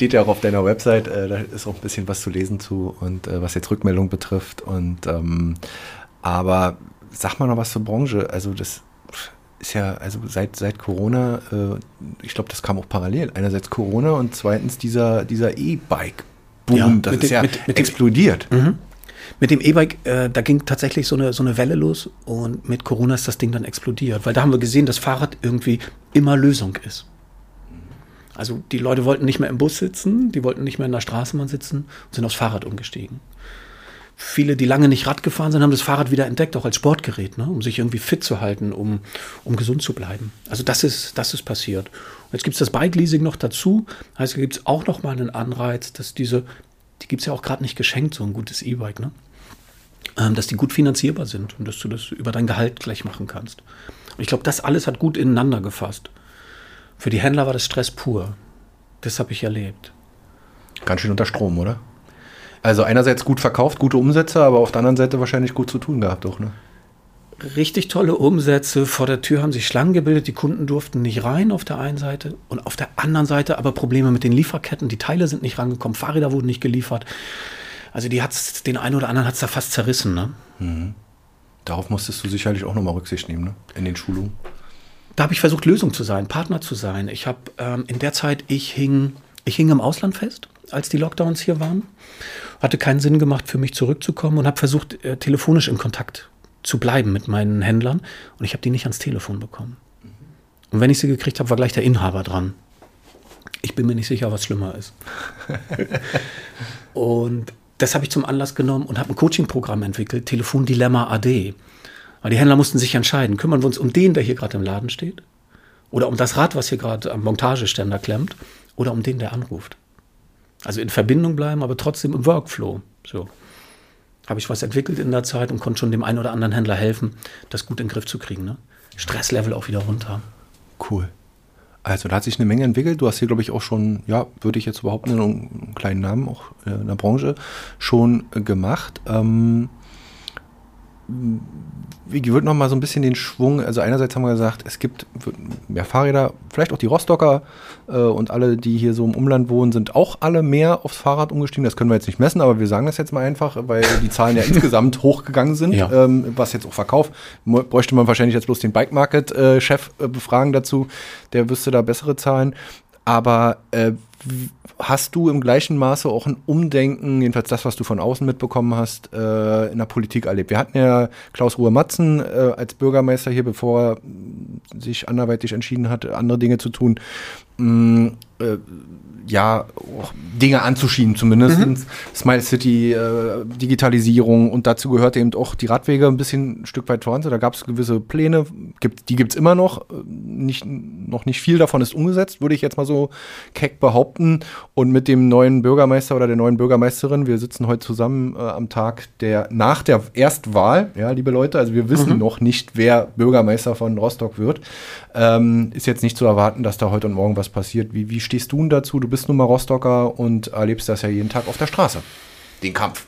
Steht ja auch auf deiner Website, äh, da ist auch ein bisschen was zu lesen zu und äh, was jetzt Rückmeldung betrifft. Und ähm, aber sag mal noch was zur Branche. Also das ist ja, also seit, seit Corona, äh, ich glaube, das kam auch parallel. Einerseits Corona und zweitens dieser, dieser E-Bike-Boom, Ja, das ist dem- ja mit- mit dem- explodiert. Mit dem E-Bike, äh, da ging tatsächlich so eine, so eine Welle los und mit Corona ist das Ding dann explodiert, weil da haben wir gesehen, dass Fahrrad irgendwie immer Lösung ist. Also die Leute wollten nicht mehr im Bus sitzen, die wollten nicht mehr in der Straßenbahn sitzen und sind aufs Fahrrad umgestiegen. Viele, die lange nicht Rad gefahren sind, haben das Fahrrad wieder entdeckt, auch als Sportgerät, ne? um sich irgendwie fit zu halten, um, um gesund zu bleiben. Also das ist, das ist passiert. Und jetzt gibt es das Bike-Leasing noch dazu. Heißt, da gibt es auch noch mal einen Anreiz, dass diese, die gibt es ja auch gerade nicht geschenkt, so ein gutes E-Bike, ne? ähm, dass die gut finanzierbar sind und dass du das über dein Gehalt gleich machen kannst. Und ich glaube, das alles hat gut ineinander gefasst. Für die Händler war das Stress pur. Das habe ich erlebt. Ganz schön unter Strom, oder? Also einerseits gut verkauft, gute Umsätze, aber auf der anderen Seite wahrscheinlich gut zu tun gehabt auch, ne? Richtig tolle Umsätze. Vor der Tür haben sich Schlangen gebildet. Die Kunden durften nicht rein auf der einen Seite und auf der anderen Seite aber Probleme mit den Lieferketten. Die Teile sind nicht rangekommen, Fahrräder wurden nicht geliefert. Also die hat's, den einen oder anderen hat es da fast zerrissen. Ne? Darauf musstest du sicherlich auch nochmal Rücksicht nehmen, ne? In den Schulungen. Da habe ich versucht, Lösung zu sein, Partner zu sein. Ich habe ähm, in der Zeit, ich hing, ich hing im Ausland fest, als die Lockdowns hier waren. Hatte keinen Sinn gemacht, für mich zurückzukommen und habe versucht, äh, telefonisch in Kontakt zu bleiben mit meinen Händlern. Und ich habe die nicht ans Telefon bekommen. Und wenn ich sie gekriegt habe, war gleich der Inhaber dran. Ich bin mir nicht sicher, was schlimmer ist. und das habe ich zum Anlass genommen und habe ein Coaching-Programm entwickelt, Telefondilemma AD. Weil die Händler mussten sich entscheiden, kümmern wir uns um den, der hier gerade im Laden steht, oder um das Rad, was hier gerade am Montageständer klemmt, oder um den, der anruft. Also in Verbindung bleiben, aber trotzdem im Workflow. So. Habe ich was entwickelt in der Zeit und konnte schon dem einen oder anderen Händler helfen, das gut in den Griff zu kriegen. Ne? Stresslevel auch wieder runter. Cool. Also da hat sich eine Menge entwickelt. Du hast hier, glaube ich, auch schon, ja, würde ich jetzt überhaupt einen kleinen Namen auch in der Branche schon gemacht. Ähm, ich würde noch mal so ein bisschen den Schwung, also einerseits haben wir gesagt, es gibt mehr Fahrräder, vielleicht auch die Rostocker äh, und alle, die hier so im Umland wohnen, sind auch alle mehr aufs Fahrrad umgestiegen. Das können wir jetzt nicht messen, aber wir sagen das jetzt mal einfach, weil die Zahlen ja insgesamt hochgegangen sind, ja. ähm, was jetzt auch verkauft. Bräuchte man wahrscheinlich jetzt bloß den Bike Market äh, Chef äh, befragen dazu, der wüsste da bessere Zahlen. Aber äh, hast du im gleichen Maße auch ein Umdenken, jedenfalls das, was du von außen mitbekommen hast, äh, in der Politik erlebt? Wir hatten ja Klaus Ruhr-Matzen äh, als Bürgermeister hier, bevor er sich anderweitig entschieden hat, andere Dinge zu tun. Äh, ja, Dinge anzuschieben zumindest. Mhm. Smile City, äh, Digitalisierung und dazu gehörte eben auch die Radwege ein bisschen ein Stück weit voran. Da gab es gewisse Pläne, gibt, die gibt es immer noch. Nicht, noch nicht viel davon ist umgesetzt, würde ich jetzt mal so keck behaupten. Und mit dem neuen Bürgermeister oder der neuen Bürgermeisterin, wir sitzen heute zusammen äh, am Tag der nach der Erstwahl, ja, liebe Leute, also wir wissen mhm. noch nicht, wer Bürgermeister von Rostock wird. Ähm, ist jetzt nicht zu erwarten, dass da heute und morgen was passiert. Wie, wie stehst du dazu? Du bist nun mal Rostocker und erlebst das ja jeden Tag auf der Straße. Den Kampf.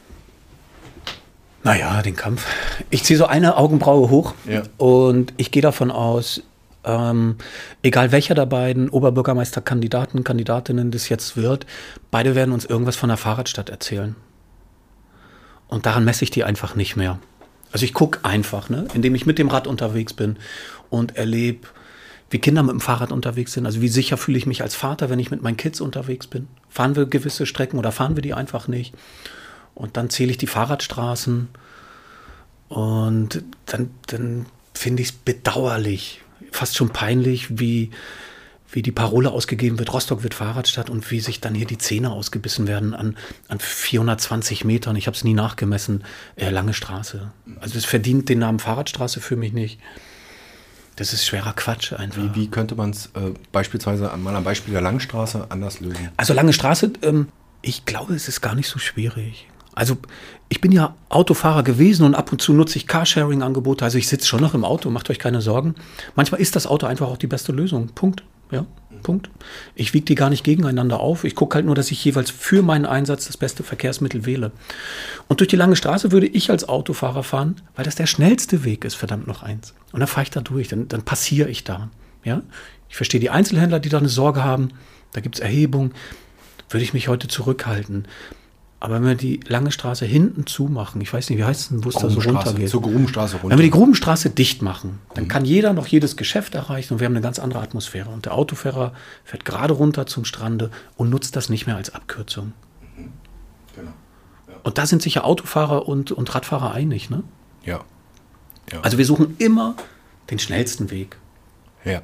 Naja, den Kampf. Ich ziehe so eine Augenbraue hoch ja. und ich gehe davon aus, ähm, egal welcher der beiden Oberbürgermeisterkandidaten, Kandidatinnen das jetzt wird, beide werden uns irgendwas von der Fahrradstadt erzählen. Und daran messe ich die einfach nicht mehr. Also ich gucke einfach, ne, indem ich mit dem Rad unterwegs bin und erlebe, wie Kinder mit dem Fahrrad unterwegs sind. Also wie sicher fühle ich mich als Vater, wenn ich mit meinen Kids unterwegs bin. Fahren wir gewisse Strecken oder fahren wir die einfach nicht? Und dann zähle ich die Fahrradstraßen und dann, dann finde ich es bedauerlich, fast schon peinlich, wie, wie die Parole ausgegeben wird, Rostock wird Fahrradstadt und wie sich dann hier die Zähne ausgebissen werden an, an 420 Metern, ich habe es nie nachgemessen, äh, lange Straße. Also es verdient den Namen Fahrradstraße für mich nicht. Das ist schwerer Quatsch einfach. Wie, wie könnte man es äh, beispielsweise mal am Beispiel der Langstraße anders lösen? Also lange Straße, ähm, ich glaube, es ist gar nicht so schwierig. Also ich bin ja Autofahrer gewesen und ab und zu nutze ich Carsharing-Angebote. Also ich sitze schon noch im Auto, macht euch keine Sorgen. Manchmal ist das Auto einfach auch die beste Lösung. Punkt. Ja, Punkt. Ich wiege die gar nicht gegeneinander auf. Ich gucke halt nur, dass ich jeweils für meinen Einsatz das beste Verkehrsmittel wähle. Und durch die lange Straße würde ich als Autofahrer fahren, weil das der schnellste Weg ist, verdammt noch eins. Und dann fahre ich da durch, dann, dann passiere ich da. Ja? Ich verstehe die Einzelhändler, die da eine Sorge haben. Da gibt es Erhebungen. Würde ich mich heute zurückhalten. Aber wenn wir die lange Straße hinten zumachen, ich weiß nicht, wie heißt es denn, wo es da so runtergeht? Zur Grubenstraße runter. Wenn wir die Grubenstraße dicht machen, dann mhm. kann jeder noch jedes Geschäft erreichen und wir haben eine ganz andere Atmosphäre. Und der Autofahrer fährt gerade runter zum Strande und nutzt das nicht mehr als Abkürzung. Mhm. Genau. Ja. Und da sind sich ja Autofahrer und, und Radfahrer einig, ne? Ja. ja. Also wir suchen immer den schnellsten Weg. Ja.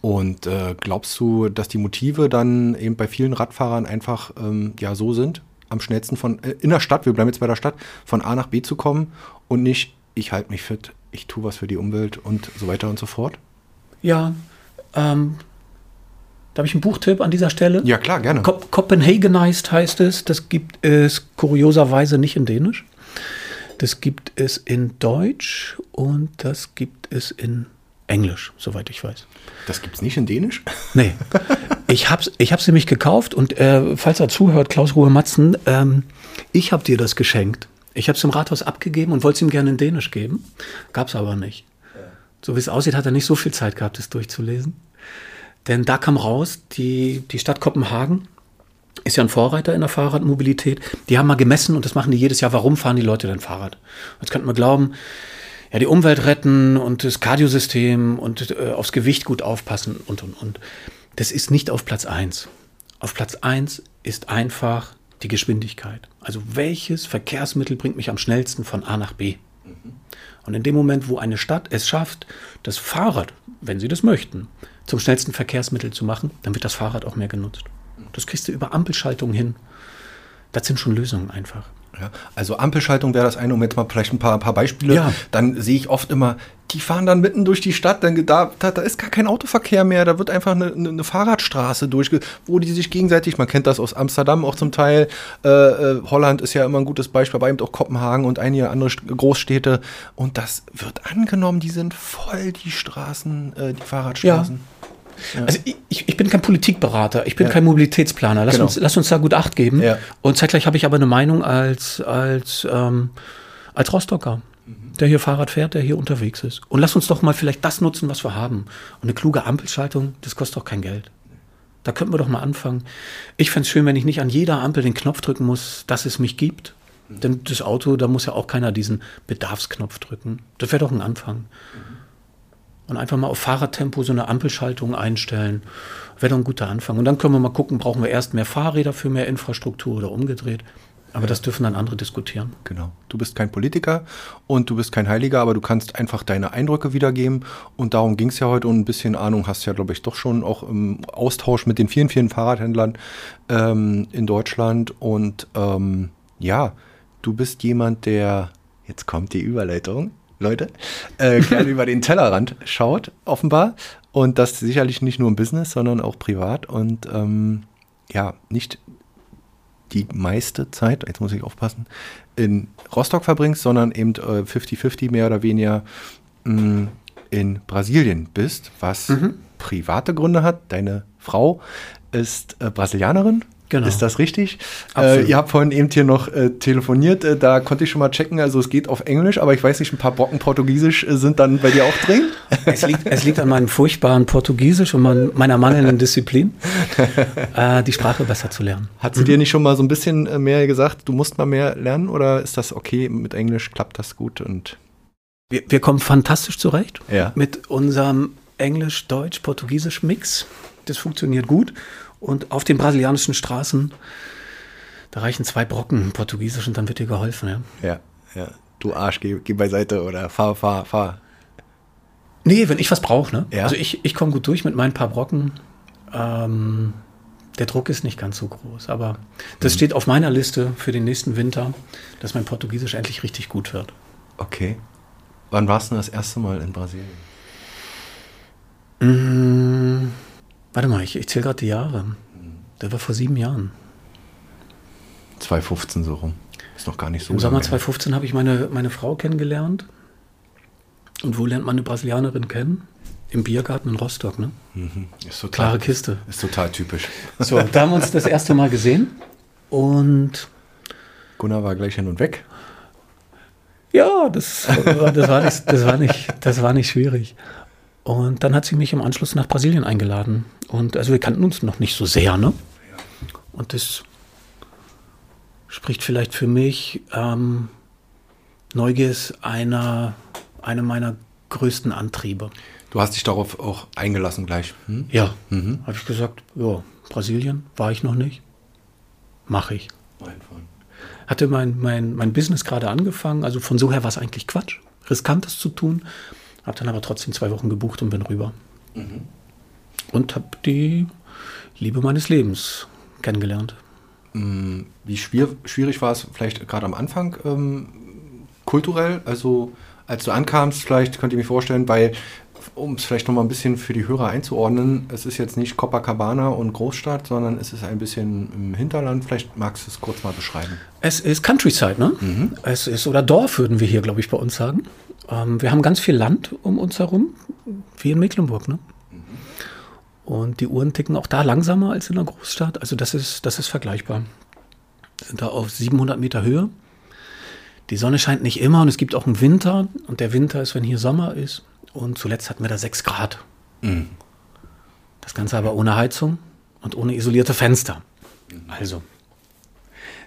Und äh, glaubst du, dass die Motive dann eben bei vielen Radfahrern einfach ähm, ja so sind? Am schnellsten von äh, in der Stadt, wir bleiben jetzt bei der Stadt, von A nach B zu kommen und nicht, ich halte mich fit, ich tue was für die Umwelt und so weiter und so fort? Ja, ähm, da habe ich einen Buchtipp an dieser Stelle. Ja, klar, gerne. Cop Copenhagenized heißt es. Das gibt es kurioserweise nicht in Dänisch. Das gibt es in Deutsch und das gibt es in Englisch, soweit ich weiß. Das gibt es nicht in Dänisch? Nee. Ich habe ich hab's nämlich gekauft und äh, falls er zuhört, Klaus Ruhe Matzen, ähm, ich habe dir das geschenkt. Ich habe es im Rathaus abgegeben und wollte es ihm gerne in Dänisch geben. Gab es aber nicht. So wie es aussieht, hat er nicht so viel Zeit gehabt, es durchzulesen. Denn da kam raus, die, die Stadt Kopenhagen ist ja ein Vorreiter in der Fahrradmobilität. Die haben mal gemessen und das machen die jedes Jahr. Warum fahren die Leute denn Fahrrad? Jetzt könnte man glauben, ja, die Umwelt retten und das Kardiosystem und äh, aufs Gewicht gut aufpassen und, und, und. Das ist nicht auf Platz 1. Auf Platz 1 ist einfach die Geschwindigkeit. Also welches Verkehrsmittel bringt mich am schnellsten von A nach B? Und in dem Moment, wo eine Stadt es schafft, das Fahrrad, wenn sie das möchten, zum schnellsten Verkehrsmittel zu machen, dann wird das Fahrrad auch mehr genutzt. Das kriegst du über Ampelschaltungen hin. Das sind schon Lösungen einfach. Ja, also Ampelschaltung wäre das eine, um jetzt mal vielleicht ein paar, ein paar Beispiele. Ja. Dann sehe ich oft immer, die fahren dann mitten durch die Stadt, dann da, da, da ist gar kein Autoverkehr mehr, da wird einfach eine, eine Fahrradstraße durch, wo die sich gegenseitig, man kennt das aus Amsterdam auch zum Teil, äh, äh, Holland ist ja immer ein gutes Beispiel, aber eben auch Kopenhagen und einige andere Großstädte und das wird angenommen, die sind voll die Straßen, äh, die Fahrradstraßen. Ja. Ja. Also ich, ich, bin kein Politikberater, ich bin Ja. kein Mobilitätsplaner. Lass, Genau. uns, lass uns da gut Acht geben. Ja. Und zeitgleich habe ich aber eine Meinung als, als, ähm, als Rostocker, der hier Fahrrad fährt, der hier unterwegs ist. Und lass uns doch mal vielleicht das nutzen, was wir haben. Und eine kluge Ampelschaltung, das kostet doch kein Geld. Da könnten wir doch mal anfangen. Ich fände es schön, wenn ich nicht an jeder Ampel den Knopf drücken muss, dass es mich gibt. Denn das Auto, da muss ja auch keiner diesen Bedarfsknopf drücken. Das wäre doch ein Anfang. Und einfach mal auf Fahrradtempo so eine Ampelschaltung einstellen. Wäre doch ein guter Anfang. Und dann können wir mal gucken, brauchen wir erst mehr Fahrräder für mehr Infrastruktur oder umgedreht. Aber das dürfen dann andere diskutieren. Genau. Du bist kein Politiker und du bist kein Heiliger, aber du kannst einfach deine Eindrücke wiedergeben. Und darum ging es ja heute. Und ein bisschen Ahnung hast du ja, glaube ich, doch schon auch im Austausch mit den vielen, vielen Fahrradhändlern ähm, in Deutschland. Und ähm, ja, du bist jemand, der, jetzt kommt die Überleitung, Leute, äh, gerne über den Tellerrand schaut, offenbar. Und das sicherlich nicht nur im Business, sondern auch privat. Und ähm, ja, nicht die meiste Zeit, jetzt muss ich aufpassen, in Rostock verbringst, sondern eben äh, 50-50 mehr oder weniger mh, in Brasilien bist, was private Gründe hat. Deine Frau ist äh, Brasilianerin. Genau. Ist das richtig? Äh, ihr habt vorhin eben hier noch äh, telefoniert, äh, da konnte ich schon mal checken, also es geht auf Englisch, aber ich weiß nicht, ein paar Brocken Portugiesisch äh, sind dann bei dir auch drin? Es liegt, es liegt an meinem furchtbaren Portugiesisch und mein, meiner mangelnden Disziplin, äh, die Sprache besser zu lernen. Hat sie dir nicht schon mal so ein bisschen äh, mehr gesagt, du musst mal mehr lernen oder ist das okay mit Englisch, klappt das gut und Wir, wir kommen fantastisch zurecht ja. mit unserem Englisch-Deutsch-Portugiesisch-Mix. Das funktioniert gut. Und auf den brasilianischen Straßen, da reichen zwei Brocken Portugiesisch und dann wird dir geholfen. Ja. Ja, ja. Du Arsch, geh, geh beiseite oder fahr, fahr, fahr. Nee, wenn ich was brauche. Ne? Ja. Also ich, ich komme gut durch mit meinen paar Brocken. Ähm, der Druck ist nicht ganz so groß. Aber das steht auf meiner Liste für den nächsten Winter, dass mein Portugiesisch endlich richtig gut wird. Okay. Wann warst du denn das erste Mal in Brasilien? Mm, warte mal, ich, ich zähle gerade die Jahre. Das war vor sieben Jahren. 2015 so rum. Ist noch gar nicht so Im Sommer lange her. 2015 habe ich meine, meine Frau kennengelernt. Und wo lernt man eine Brasilianerin kennen? Im Biergarten in Rostock, ne? Ist total, Klare Kiste. Ist total typisch. So, da haben wir uns das erste Mal gesehen. Und Gunnar war gleich hin und weg. ja, das, das, war nicht, das, war nicht, das war nicht schwierig. Und dann hat sie mich im Anschluss nach Brasilien eingeladen. Und also wir kannten uns noch nicht so sehr, ne? Und das spricht vielleicht für mich. Ähm, Neugier ist einer, einer meiner größten Antriebe. Du hast dich darauf auch eingelassen gleich. Hm? Ja, Mhm. habe ich gesagt, ja, Brasilien war ich noch nicht. Mache ich. Hatte mein, mein, mein Business gerade angefangen, also von so her war es eigentlich Quatsch, riskantes zu tun. Habe dann aber trotzdem zwei Wochen gebucht und bin rüber. Und habe die Liebe meines Lebens kennengelernt. Mm, Wie schwier schwierig war es vielleicht gerade am Anfang ähm, kulturell? Also als du ankamst, vielleicht könnt ihr mir vorstellen, weil um es vielleicht noch mal ein bisschen für die Hörer einzuordnen, es ist jetzt nicht Copacabana und Großstadt, sondern es ist ein bisschen im Hinterland. Vielleicht magst du es kurz mal beschreiben. Es ist Countryside, ne? Es ist, oder Dorf würden wir hier, glaube ich, bei uns sagen. Ähm, wir haben ganz viel Land um uns herum, wie in Mecklenburg, ne? Und die Uhren ticken auch da langsamer als in der Großstadt. Also das ist, das ist vergleichbar. Wir sind da auf 700 Meter Höhe. Die Sonne scheint nicht immer und es gibt auch einen Winter. Und der Winter ist, wenn hier Sommer ist. Und zuletzt hatten wir da 6 Grad. Das Ganze aber ohne Heizung und ohne isolierte Fenster. Also,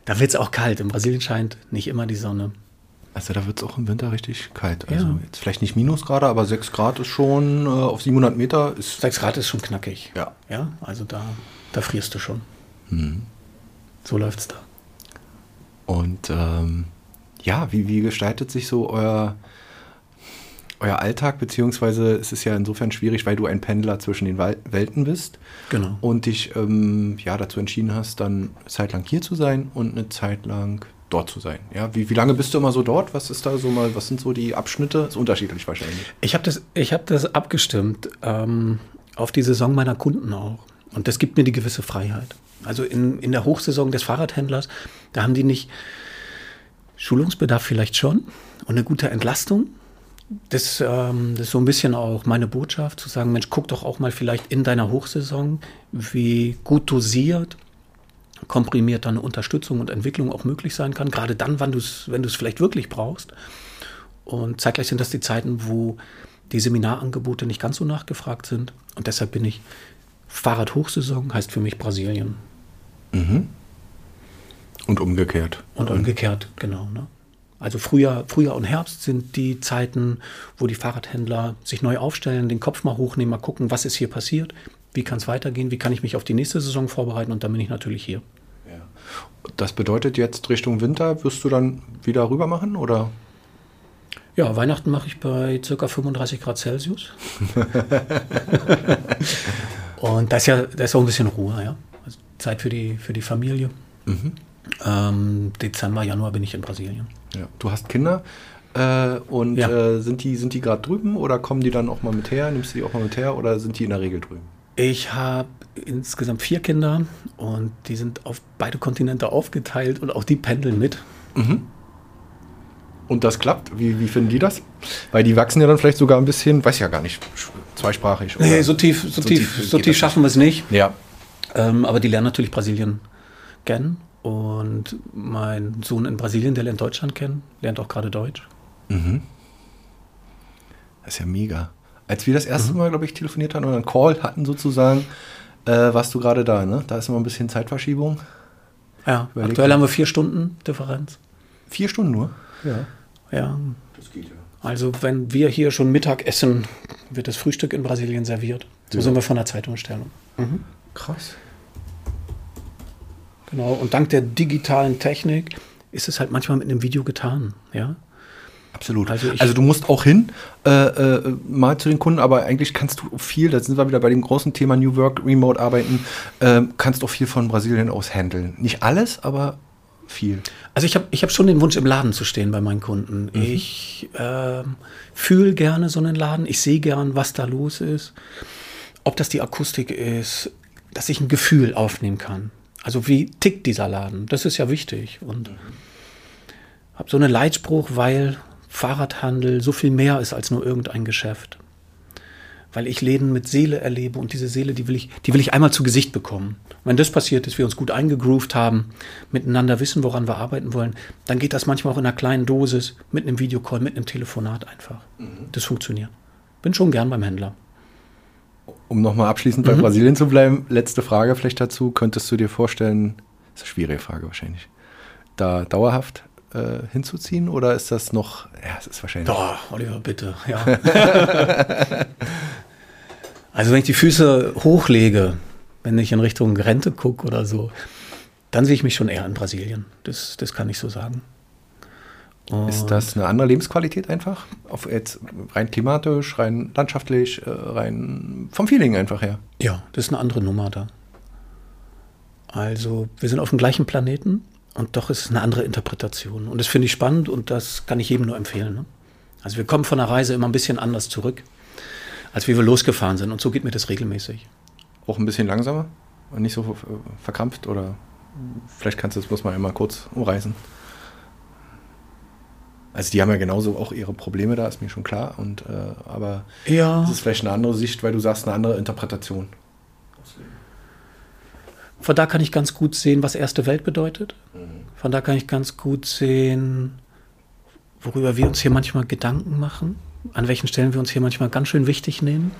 da wird es auch kalt. In Brasilien scheint nicht immer die Sonne. Also da wird es auch im Winter richtig kalt. Also Ja. jetzt vielleicht nicht Minusgrade, aber 6 Grad ist schon äh, auf 700 Meter. Ist, 6 Grad ist schon knackig. Ja. Ja, also da, da frierst du schon. Mhm. So läuft's da. Und ähm, ja, wie, wie gestaltet sich so euer, euer Alltag? Beziehungsweise es ist ja insofern schwierig, weil du ein Pendler zwischen den Welten bist Genau. und dich ähm, ja, dazu entschieden hast, dann eine Zeit lang hier zu sein und eine Zeit lang dort zu sein. Ja, wie, wie lange bist du immer so dort? Was ist da so mal, was sind so die Abschnitte? Ist unterschiedlich wahrscheinlich. Ich habe das, ich hab das abgestimmt ähm, auf die Saison meiner Kunden auch. Und das gibt mir die gewisse Freiheit. Also in, in der Hochsaison des Fahrradhändlers, da haben die nicht Schulungsbedarf vielleicht schon und eine gute Entlastung. Das, ähm, das ist so ein bisschen auch meine Botschaft, zu sagen, Mensch, guck doch auch mal vielleicht in deiner Hochsaison, wie gut dosiert, komprimiert dann Unterstützung und Entwicklung auch möglich sein kann. Gerade dann, wann du's, wenn du es vielleicht wirklich brauchst. Und zeitgleich sind das die Zeiten, wo die Seminarangebote nicht ganz so nachgefragt sind. Und deshalb bin ich Fahrradhochsaison, heißt für mich Brasilien. Und umgekehrt. Und umgekehrt, genau. Ne? Also Frühjahr, Frühjahr und Herbst sind die Zeiten, wo die Fahrradhändler sich neu aufstellen, den Kopf mal hochnehmen, mal gucken, was ist hier passiert, wie kann es weitergehen, wie kann ich mich auf die nächste Saison vorbereiten und dann bin ich natürlich hier. Das bedeutet jetzt Richtung Winter, wirst du dann wieder rüber machen oder? Ja, Weihnachten mache ich bei ca. 35 Grad Celsius. und das ist ja, das ist auch ein bisschen Ruhe, ja. Also Zeit für die, für die Familie. Ähm, Dezember, Januar bin ich in Brasilien. Ja. Du hast Kinder äh, und Ja. äh, sind die, sind die gerade drüben oder kommen die dann auch mal mit her? Nimmst du die auch mal mit her oder sind die in der Regel drüben? Ich habe insgesamt vier Kinder und die sind auf beide Kontinente aufgeteilt und auch die pendeln mit. Und das klappt? Wie, wie finden die das? Weil die wachsen ja dann vielleicht sogar ein bisschen, weiß ja gar nicht, zweisprachig. Nee, oder? so tief, so, So tief, tief so tief schaffen wir es nicht. Ja. Ähm, aber die lernen natürlich Brasilien kennen. Und mein Sohn in Brasilien, der lernt Deutschland kennen, lernt auch gerade Deutsch. Das ist ja mega. Als wir das erste Mal, glaube ich, telefoniert hatten oder einen Call hatten sozusagen, äh, warst du gerade da, ne? Da ist immer ein bisschen Zeitverschiebung. Ja, Überleg aktuell mal. haben wir vier Stunden Differenz. Vier Stunden nur? Ja. Ja, Das geht ja. also wenn wir hier schon Mittag essen, wird das Frühstück in Brasilien serviert. So Ja. sind wir von der Zeitumstellung. Krass. Genau, und dank der digitalen Technik ist es halt manchmal mit einem Video getan. Ja, Absolut. Also Also, du musst auch hin, äh, äh, mal zu den Kunden, aber eigentlich kannst du viel, da sind wir wieder bei dem großen Thema New Work, Remote arbeiten, ähm, kannst auch viel von Brasilien aus handeln. Nicht alles, aber viel. Also ich habe ich hab schon den Wunsch, im Laden zu stehen bei meinen Kunden. Ich ähm, fühle gerne so einen Laden. Ich sehe gern, was da los ist. Ob das die Akustik ist, dass ich ein Gefühl aufnehmen kann. Also wie tickt dieser Laden? Das ist ja wichtig. Und habe so einen Leitspruch, weil Fahrradhandel so viel mehr ist als nur irgendein Geschäft. Weil ich Läden mit Seele erlebe und diese Seele, die will ich, die will ich einmal zu Gesicht bekommen. Und wenn das passiert ist, wir uns gut eingegroovt haben, miteinander wissen, woran wir arbeiten wollen, dann geht das manchmal auch in einer kleinen Dosis, mit einem Videocall, mit einem Telefonat einfach. Das funktioniert. Bin schon gern beim Händler. Um nochmal abschließend bei Brasilien zu bleiben, letzte Frage vielleicht dazu. Könntest du dir vorstellen, das ist eine schwierige Frage wahrscheinlich, da dauerhaft äh, hinzuziehen oder ist das noch, ja, es ist wahrscheinlich. Doch, Oliver, bitte. Ja. also wenn ich die Füße hochlege, wenn ich in Richtung Rente gucke oder so, dann sehe ich mich schon eher in Brasilien. Das, das kann ich so sagen. Ist das eine andere Lebensqualität einfach? Auf jetzt rein klimatisch, rein landschaftlich, äh, rein vom Feeling einfach her. Ja, das ist eine andere Nummer da. Also, wir sind auf dem gleichen Planeten und doch ist es eine andere Interpretation. Und das finde ich spannend und das kann ich jedem nur empfehlen. Ne? Also, wir kommen von der Reise immer ein bisschen anders zurück, als wie wir losgefahren sind. Und so geht mir das regelmäßig. Auch ein bisschen langsamer und nicht so verkrampft oder vielleicht kannst du das bloß mal einmal kurz umreißen. Also die haben ja genauso auch ihre Probleme da, ist mir schon klar. Und äh, aber Ja. das ist vielleicht eine andere Sicht, weil du sagst eine andere Interpretation. Von da kann ich ganz gut sehen, was erste Welt bedeutet. Von da kann ich ganz gut sehen, worüber wir uns hier manchmal Gedanken machen, an welchen Stellen wir uns hier manchmal ganz schön wichtig nehmen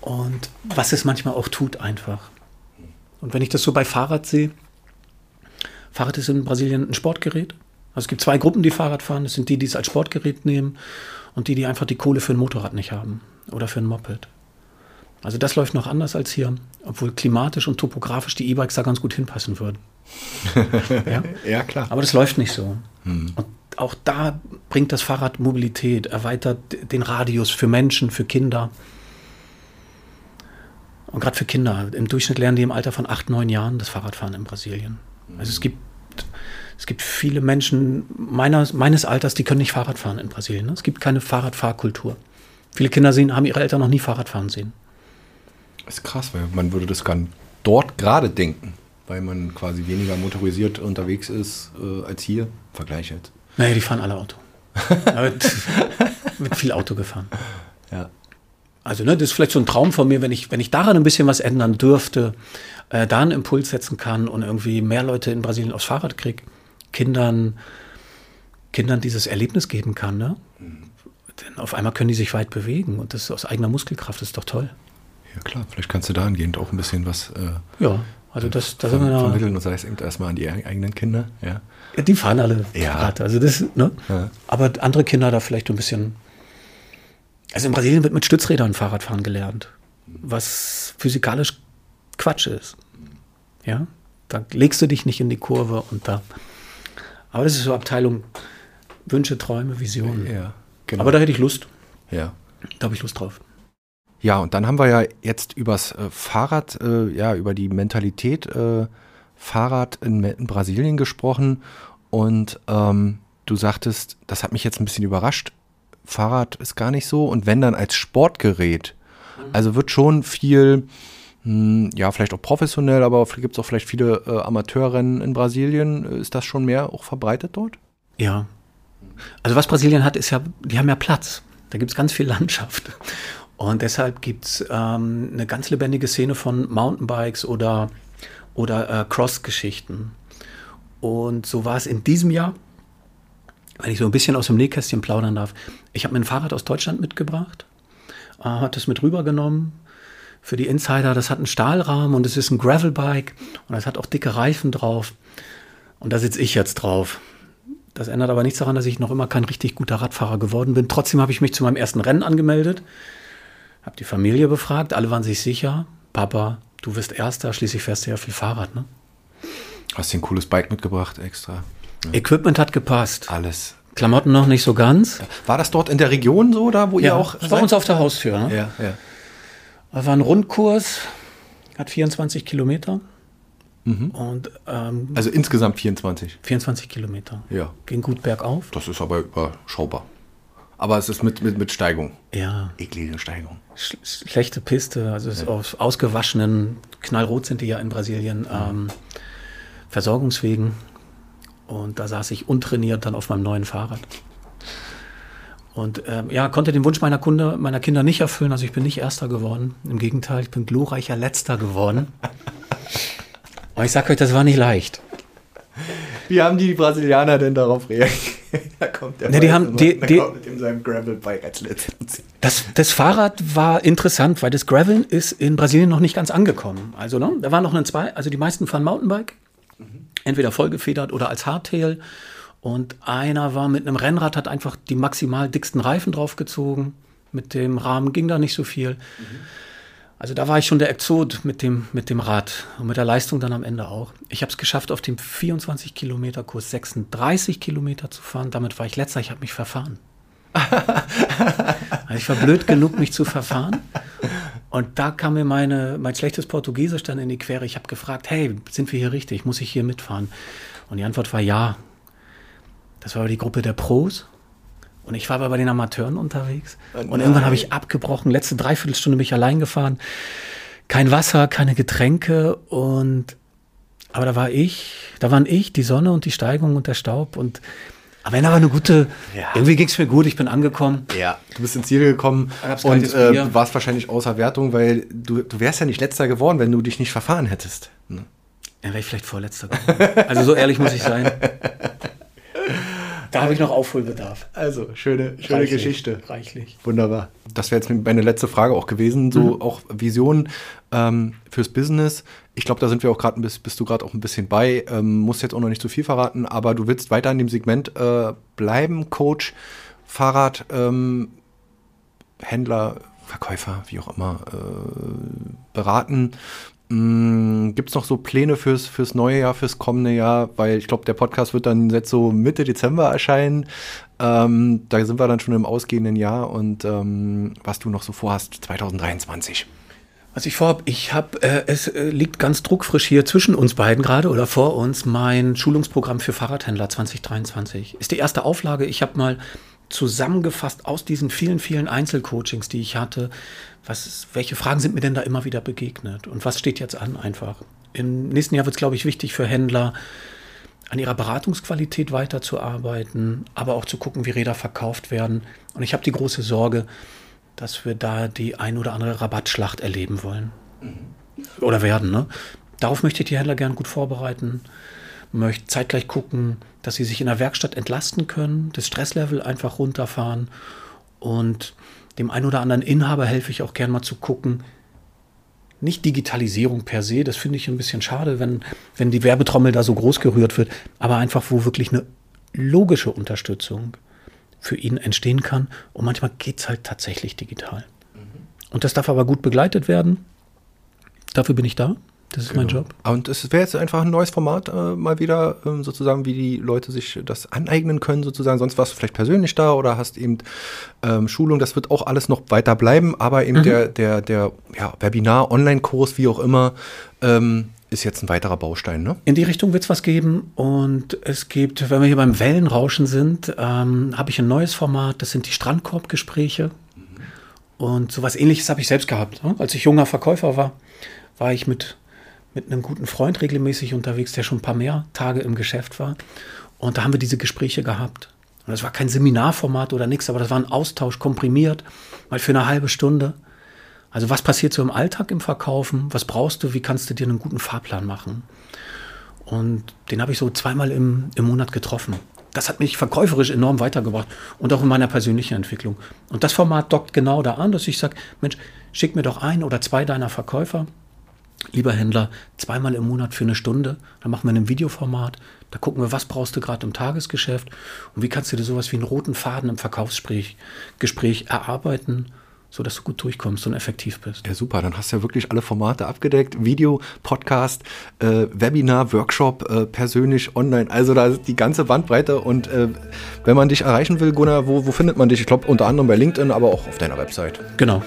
und was es manchmal auch tut einfach. Und wenn ich das so bei Fahrrad sehe, Fahrrad ist in Brasilien ein Sportgerät, Also es gibt zwei Gruppen, die Fahrrad fahren. Das sind die, die es als Sportgerät nehmen und die, die einfach die Kohle für ein Motorrad nicht haben oder für ein Moped. Also das läuft noch anders als hier, obwohl klimatisch und topografisch die E-Bikes da ganz gut hinpassen würden. ja? ja, klar. Aber das läuft nicht so. Hm. Und auch da bringt das Fahrrad Mobilität, erweitert den Radius für Menschen, für Kinder. Und gerade für Kinder. Im Durchschnitt lernen die im Alter von acht, neun Jahren das Fahrradfahren in Brasilien. Also es gibt, es gibt viele Menschen meiner, meines Alters, die können nicht Fahrrad fahren in Brasilien. Ne? Es gibt keine Fahrradfahrkultur. Viele Kinder sehen, haben ihre Eltern noch nie Fahrradfahren sehen. Das ist krass, weil man würde das gar dort gerade denken, weil man quasi weniger motorisiert unterwegs ist äh, als hier. Vergleich jetzt. Naja, die fahren alle Auto. wird, wird viel Auto gefahren. Ja. Also, ne, das ist vielleicht so ein Traum von mir, wenn ich, wenn ich daran ein bisschen was ändern dürfte, äh, da einen Impuls setzen kann und irgendwie mehr Leute in Brasilien aufs Fahrrad kriege, Kindern, Kindern dieses Erlebnis geben kann, ne? Mhm. Denn auf einmal können die sich weit bewegen und das aus eigener Muskelkraft ist doch toll. Ja klar, vielleicht kannst du dahingehend auch ein bisschen was äh, ja, also das, das ver vermitteln und sei es erstmal an die eigenen Kinder. Ja. ja die fahren alle ja. Fahrrad. Also das, ne? Ja. Aber andere Kinder da vielleicht ein bisschen. Also in Brasilien wird mit Stützrädern Fahrradfahren gelernt, was physikalisch Quatsch ist. Ja, da legst du dich nicht in die Kurve und da. Aber das ist so Abteilung Wünsche, Träume, Visionen. Ja, genau. Aber da hätte ich Lust. Ja. Da habe ich Lust drauf. Ja, und dann haben wir ja jetzt übers äh, Fahrrad, äh, ja, über die Mentalität äh, Fahrrad in, in, Brasilien gesprochen. Und ähm, du sagtest, das hat mich jetzt ein bisschen überrascht. Fahrrad ist gar nicht so. Und wenn dann als Sportgerät. Also wird schon viel, hm, ja, vielleicht auch professionell, aber gibt es auch vielleicht viele äh, Amateurrennen in Brasilien. Ist das schon mehr auch verbreitet dort? Ja. Also was Brasilien hat, ist ja, die haben ja Platz. Da gibt es ganz viel Landschaft. Und deshalb gibt es ähm, eine ganz lebendige Szene von Mountainbikes oder, oder äh, Cross-Geschichten. Und so war es in diesem Jahr, wenn ich so ein bisschen aus dem Nähkästchen plaudern darf. Ich habe mir ein Fahrrad aus Deutschland mitgebracht, äh, hat das mit rübergenommen. Für die Insider, das hat einen Stahlrahmen und es ist ein Gravelbike und es hat auch dicke Reifen drauf. Und da sitze ich jetzt drauf. Das ändert aber nichts daran, dass ich noch immer kein richtig guter Radfahrer geworden bin. Trotzdem habe ich mich zu meinem ersten Rennen angemeldet. Habe die Familie befragt, alle waren sich sicher. Papa, du wirst Erster, schließlich fährst du ja viel Fahrrad, ne? Hast du ein cooles Bike mitgebracht extra? Ja. Equipment hat gepasst. Alles. Klamotten noch nicht so ganz. War das dort in der Region so, da wo ja, ihr auch? Das war uns auf der Haustür. Ne? Ja, ja. Das war ein Rundkurs, hat 24 Kilometer. Mhm. Und, ähm, also insgesamt 24? 24 Kilometer. Ja. Ging gut bergauf. Das ist aber überschaubar. Aber es ist mit, mit, mit Steigung. Ja. Eklige Steigung. Sch schlechte Piste, also ja. aus ausgewaschenen, knallrot sind die ja in Brasilien, ähm, Versorgungswegen. Und da saß ich untrainiert dann auf meinem neuen Fahrrad. Und ähm, ja, konnte den Wunsch meiner, Kunde, meiner Kinder nicht erfüllen. Also ich bin nicht Erster geworden. Im Gegenteil, ich bin glorreicher Letzter geworden. Aber ich sag euch, das war nicht leicht. Wie haben die Brasilianer denn darauf reagiert? da kommt der ne, die haben, die, die, mit dem seinem Gravelbike als das, das Fahrrad war interessant, weil das Graveln ist in Brasilien noch nicht ganz angekommen. Also ne, da waren noch eine zwei, also die meisten fahren Mountainbike, mhm. entweder vollgefedert oder als Hardtail. Und einer war mit einem Rennrad, hat einfach die maximal dicksten Reifen draufgezogen. Mit dem Rahmen ging da nicht so viel. Mhm. Also da war ich schon der Exot mit dem, mit dem Rad und mit der Leistung dann am Ende auch. Ich habe es geschafft, auf dem 24 Kilometer Kurs 36 Kilometer zu fahren. Damit war ich letzter, ich habe mich verfahren. also ich war blöd genug, mich zu verfahren. Und da kam mir meine, mein schlechtes Portugiesisch dann in die Quere. Ich habe gefragt, hey, sind wir hier richtig? Muss ich hier mitfahren? Und die Antwort war ja. Das war die Gruppe der Pros. Und ich war aber bei den Amateuren unterwegs. Oh und irgendwann habe ich abgebrochen. Letzte Dreiviertelstunde bin ich allein gefahren. Kein Wasser, keine Getränke. Und aber da war ich, da waren ich, die Sonne und die Steigung und der Staub. Und aber wenn aber eine gute, ja. irgendwie ging es mir gut, ich bin angekommen. Ja, du bist ins Ziel gekommen und äh, warst wahrscheinlich außer Wertung, weil du, du wärst ja nicht letzter geworden, wenn du dich nicht verfahren hättest. Ne? Ja, wäre ich vielleicht vorletzter geworden. also so ehrlich muss ich sein. Da habe ich noch Aufholbedarf. Also, schöne, schöne Reichlich, Geschichte. Reichlich. Wunderbar. Das wäre jetzt meine letzte Frage auch gewesen. So auch Visionen ähm, fürs Business. Ich glaube, da sind wir auch gerade, bist, bist du gerade auch ein bisschen bei. Ähm, musst jetzt auch noch nicht zu viel verraten, aber du willst weiter in dem Segment äh, bleiben, Coach, Fahrrad, ähm, Händler, Verkäufer, wie auch immer, äh, beraten. Gibt es noch so Pläne fürs, fürs neue Jahr, fürs kommende Jahr? Weil ich glaube, der Podcast wird dann jetzt so Mitte Dezember erscheinen. Ähm, da sind wir dann schon im ausgehenden Jahr und ähm, was du noch so vorhast 2023. Was ich vorhab, ich habe, äh, es äh, liegt ganz druckfrisch hier zwischen uns beiden gerade oder vor uns mein Schulungsprogramm für Fahrradhändler 2023. Ist die erste Auflage. Ich habe mal zusammengefasst aus diesen vielen, vielen Einzelcoachings, die ich hatte, was, welche Fragen sind mir denn da immer wieder begegnet und was steht jetzt an einfach. Im nächsten Jahr wird es, glaube ich, wichtig für Händler, an ihrer Beratungsqualität weiterzuarbeiten, aber auch zu gucken, wie Räder verkauft werden. Und ich habe die große Sorge, dass wir da die ein oder andere Rabattschlacht erleben wollen. Oder werden. Ne? Darauf möchte ich die Händler gern gut vorbereiten. Möchte zeitgleich gucken, dass sie sich in der Werkstatt entlasten können, das Stresslevel einfach runterfahren. Und dem einen oder anderen Inhaber helfe ich auch gern mal zu gucken, nicht Digitalisierung per se, das finde ich ein bisschen schade, wenn, wenn die Werbetrommel da so groß gerührt wird, aber einfach, wo wirklich eine logische Unterstützung für ihn entstehen kann. Und manchmal geht es halt tatsächlich digital. Und das darf aber gut begleitet werden. Dafür bin ich da. Das ist genau. mein Job. Und es wäre jetzt einfach ein neues Format, äh, mal wieder, ähm, sozusagen, wie die Leute sich das aneignen können, sozusagen. Sonst warst du vielleicht persönlich da oder hast eben ähm, Schulung. Das wird auch alles noch weiter bleiben, aber eben mhm. der, der, der ja, Webinar, Online-Kurs, wie auch immer, ähm, ist jetzt ein weiterer Baustein, ne? In die Richtung wird es was geben. Und es gibt, wenn wir hier beim Wellenrauschen sind, ähm, habe ich ein neues Format. Das sind die Strandkorbgespräche. Mhm. Und sowas ähnliches habe ich selbst gehabt. Ne? Als ich junger Verkäufer war, war ich mit mit einem guten Freund regelmäßig unterwegs, der schon ein paar mehr Tage im Geschäft war. Und da haben wir diese Gespräche gehabt. Und das war kein Seminarformat oder nichts, aber das war ein Austausch, komprimiert, mal für eine halbe Stunde. Also was passiert so im Alltag im Verkaufen? Was brauchst du? Wie kannst du dir einen guten Fahrplan machen? Und den habe ich so zweimal im, im Monat getroffen. Das hat mich verkäuferisch enorm weitergebracht und auch in meiner persönlichen Entwicklung. Und das Format dockt genau da an, dass ich sage, Mensch, schick mir doch ein oder zwei deiner Verkäufer lieber Händler, zweimal im Monat für eine Stunde. Dann machen wir ein Videoformat. Da gucken wir, was brauchst du gerade im Tagesgeschäft und wie kannst du dir sowas wie einen roten Faden im Verkaufsgespräch Gespräch erarbeiten, sodass du gut durchkommst und effektiv bist. Ja, super. Dann hast du ja wirklich alle Formate abgedeckt. Video, Podcast, äh, Webinar, Workshop, äh, persönlich, online. Also da ist die ganze Bandbreite. Und äh, wenn man dich erreichen will, Gunnar, wo, wo findet man dich? Ich glaube unter anderem bei LinkedIn, aber auch auf deiner Website. Genau.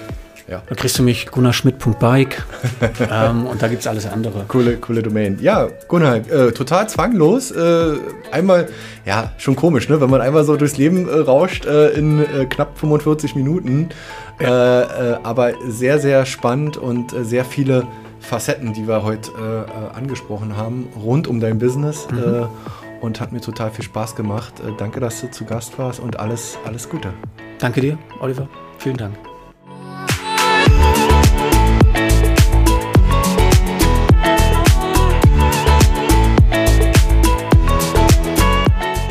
Ja. Da kriegst du mich gunnarschmidt.bike ähm, und da gibt es alles andere. Coole, coole Domain. Ja, Gunnar, äh, total zwanglos. Äh, einmal, ja, schon komisch, ne? wenn man einmal so durchs Leben äh, rauscht äh, in äh, knapp 45 Minuten. Ja. Äh, aber sehr, sehr spannend und sehr viele Facetten, die wir heute angesprochen haben, rund um dein Business. Mhm. und hat mir total viel Spaß gemacht. danke, dass du zu Gast warst und alles, alles Gute. Danke dir, Oliver. Vielen Dank.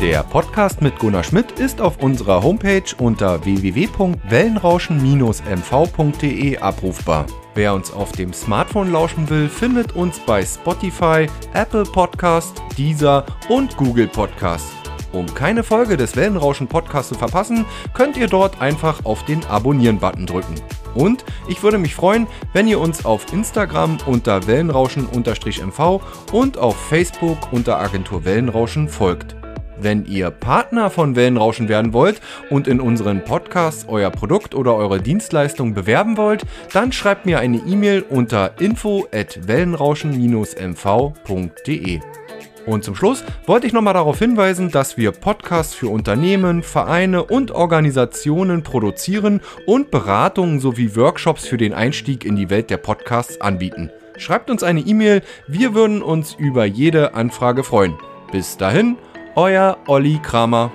Der Podcast mit Gunnar Schmidt ist auf unserer Homepage unter www.wellenrauschen-mv.de abrufbar. Wer uns auf dem Smartphone lauschen will, findet uns bei Spotify, Apple Podcast, Deezer und Google Podcast. Um keine Folge des Wellenrauschen Podcasts zu verpassen, könnt ihr dort einfach auf den Abonnieren-Button drücken. Und ich würde mich freuen, wenn ihr uns auf Instagram unter Wellenrauschen-mv und auf Facebook unter Agentur Wellenrauschen folgt. Wenn ihr Partner von Wellenrauschen werden wollt und in unseren Podcasts euer Produkt oder eure Dienstleistung bewerben wollt, dann schreibt mir eine E-Mail unter info@wellenrauschen-mv.de. Und zum Schluss wollte ich nochmal darauf hinweisen, dass wir Podcasts für Unternehmen, Vereine und Organisationen produzieren und Beratungen sowie Workshops für den Einstieg in die Welt der Podcasts anbieten. Schreibt uns eine E-Mail, wir würden uns über jede Anfrage freuen. Bis dahin, euer Olli Kramer.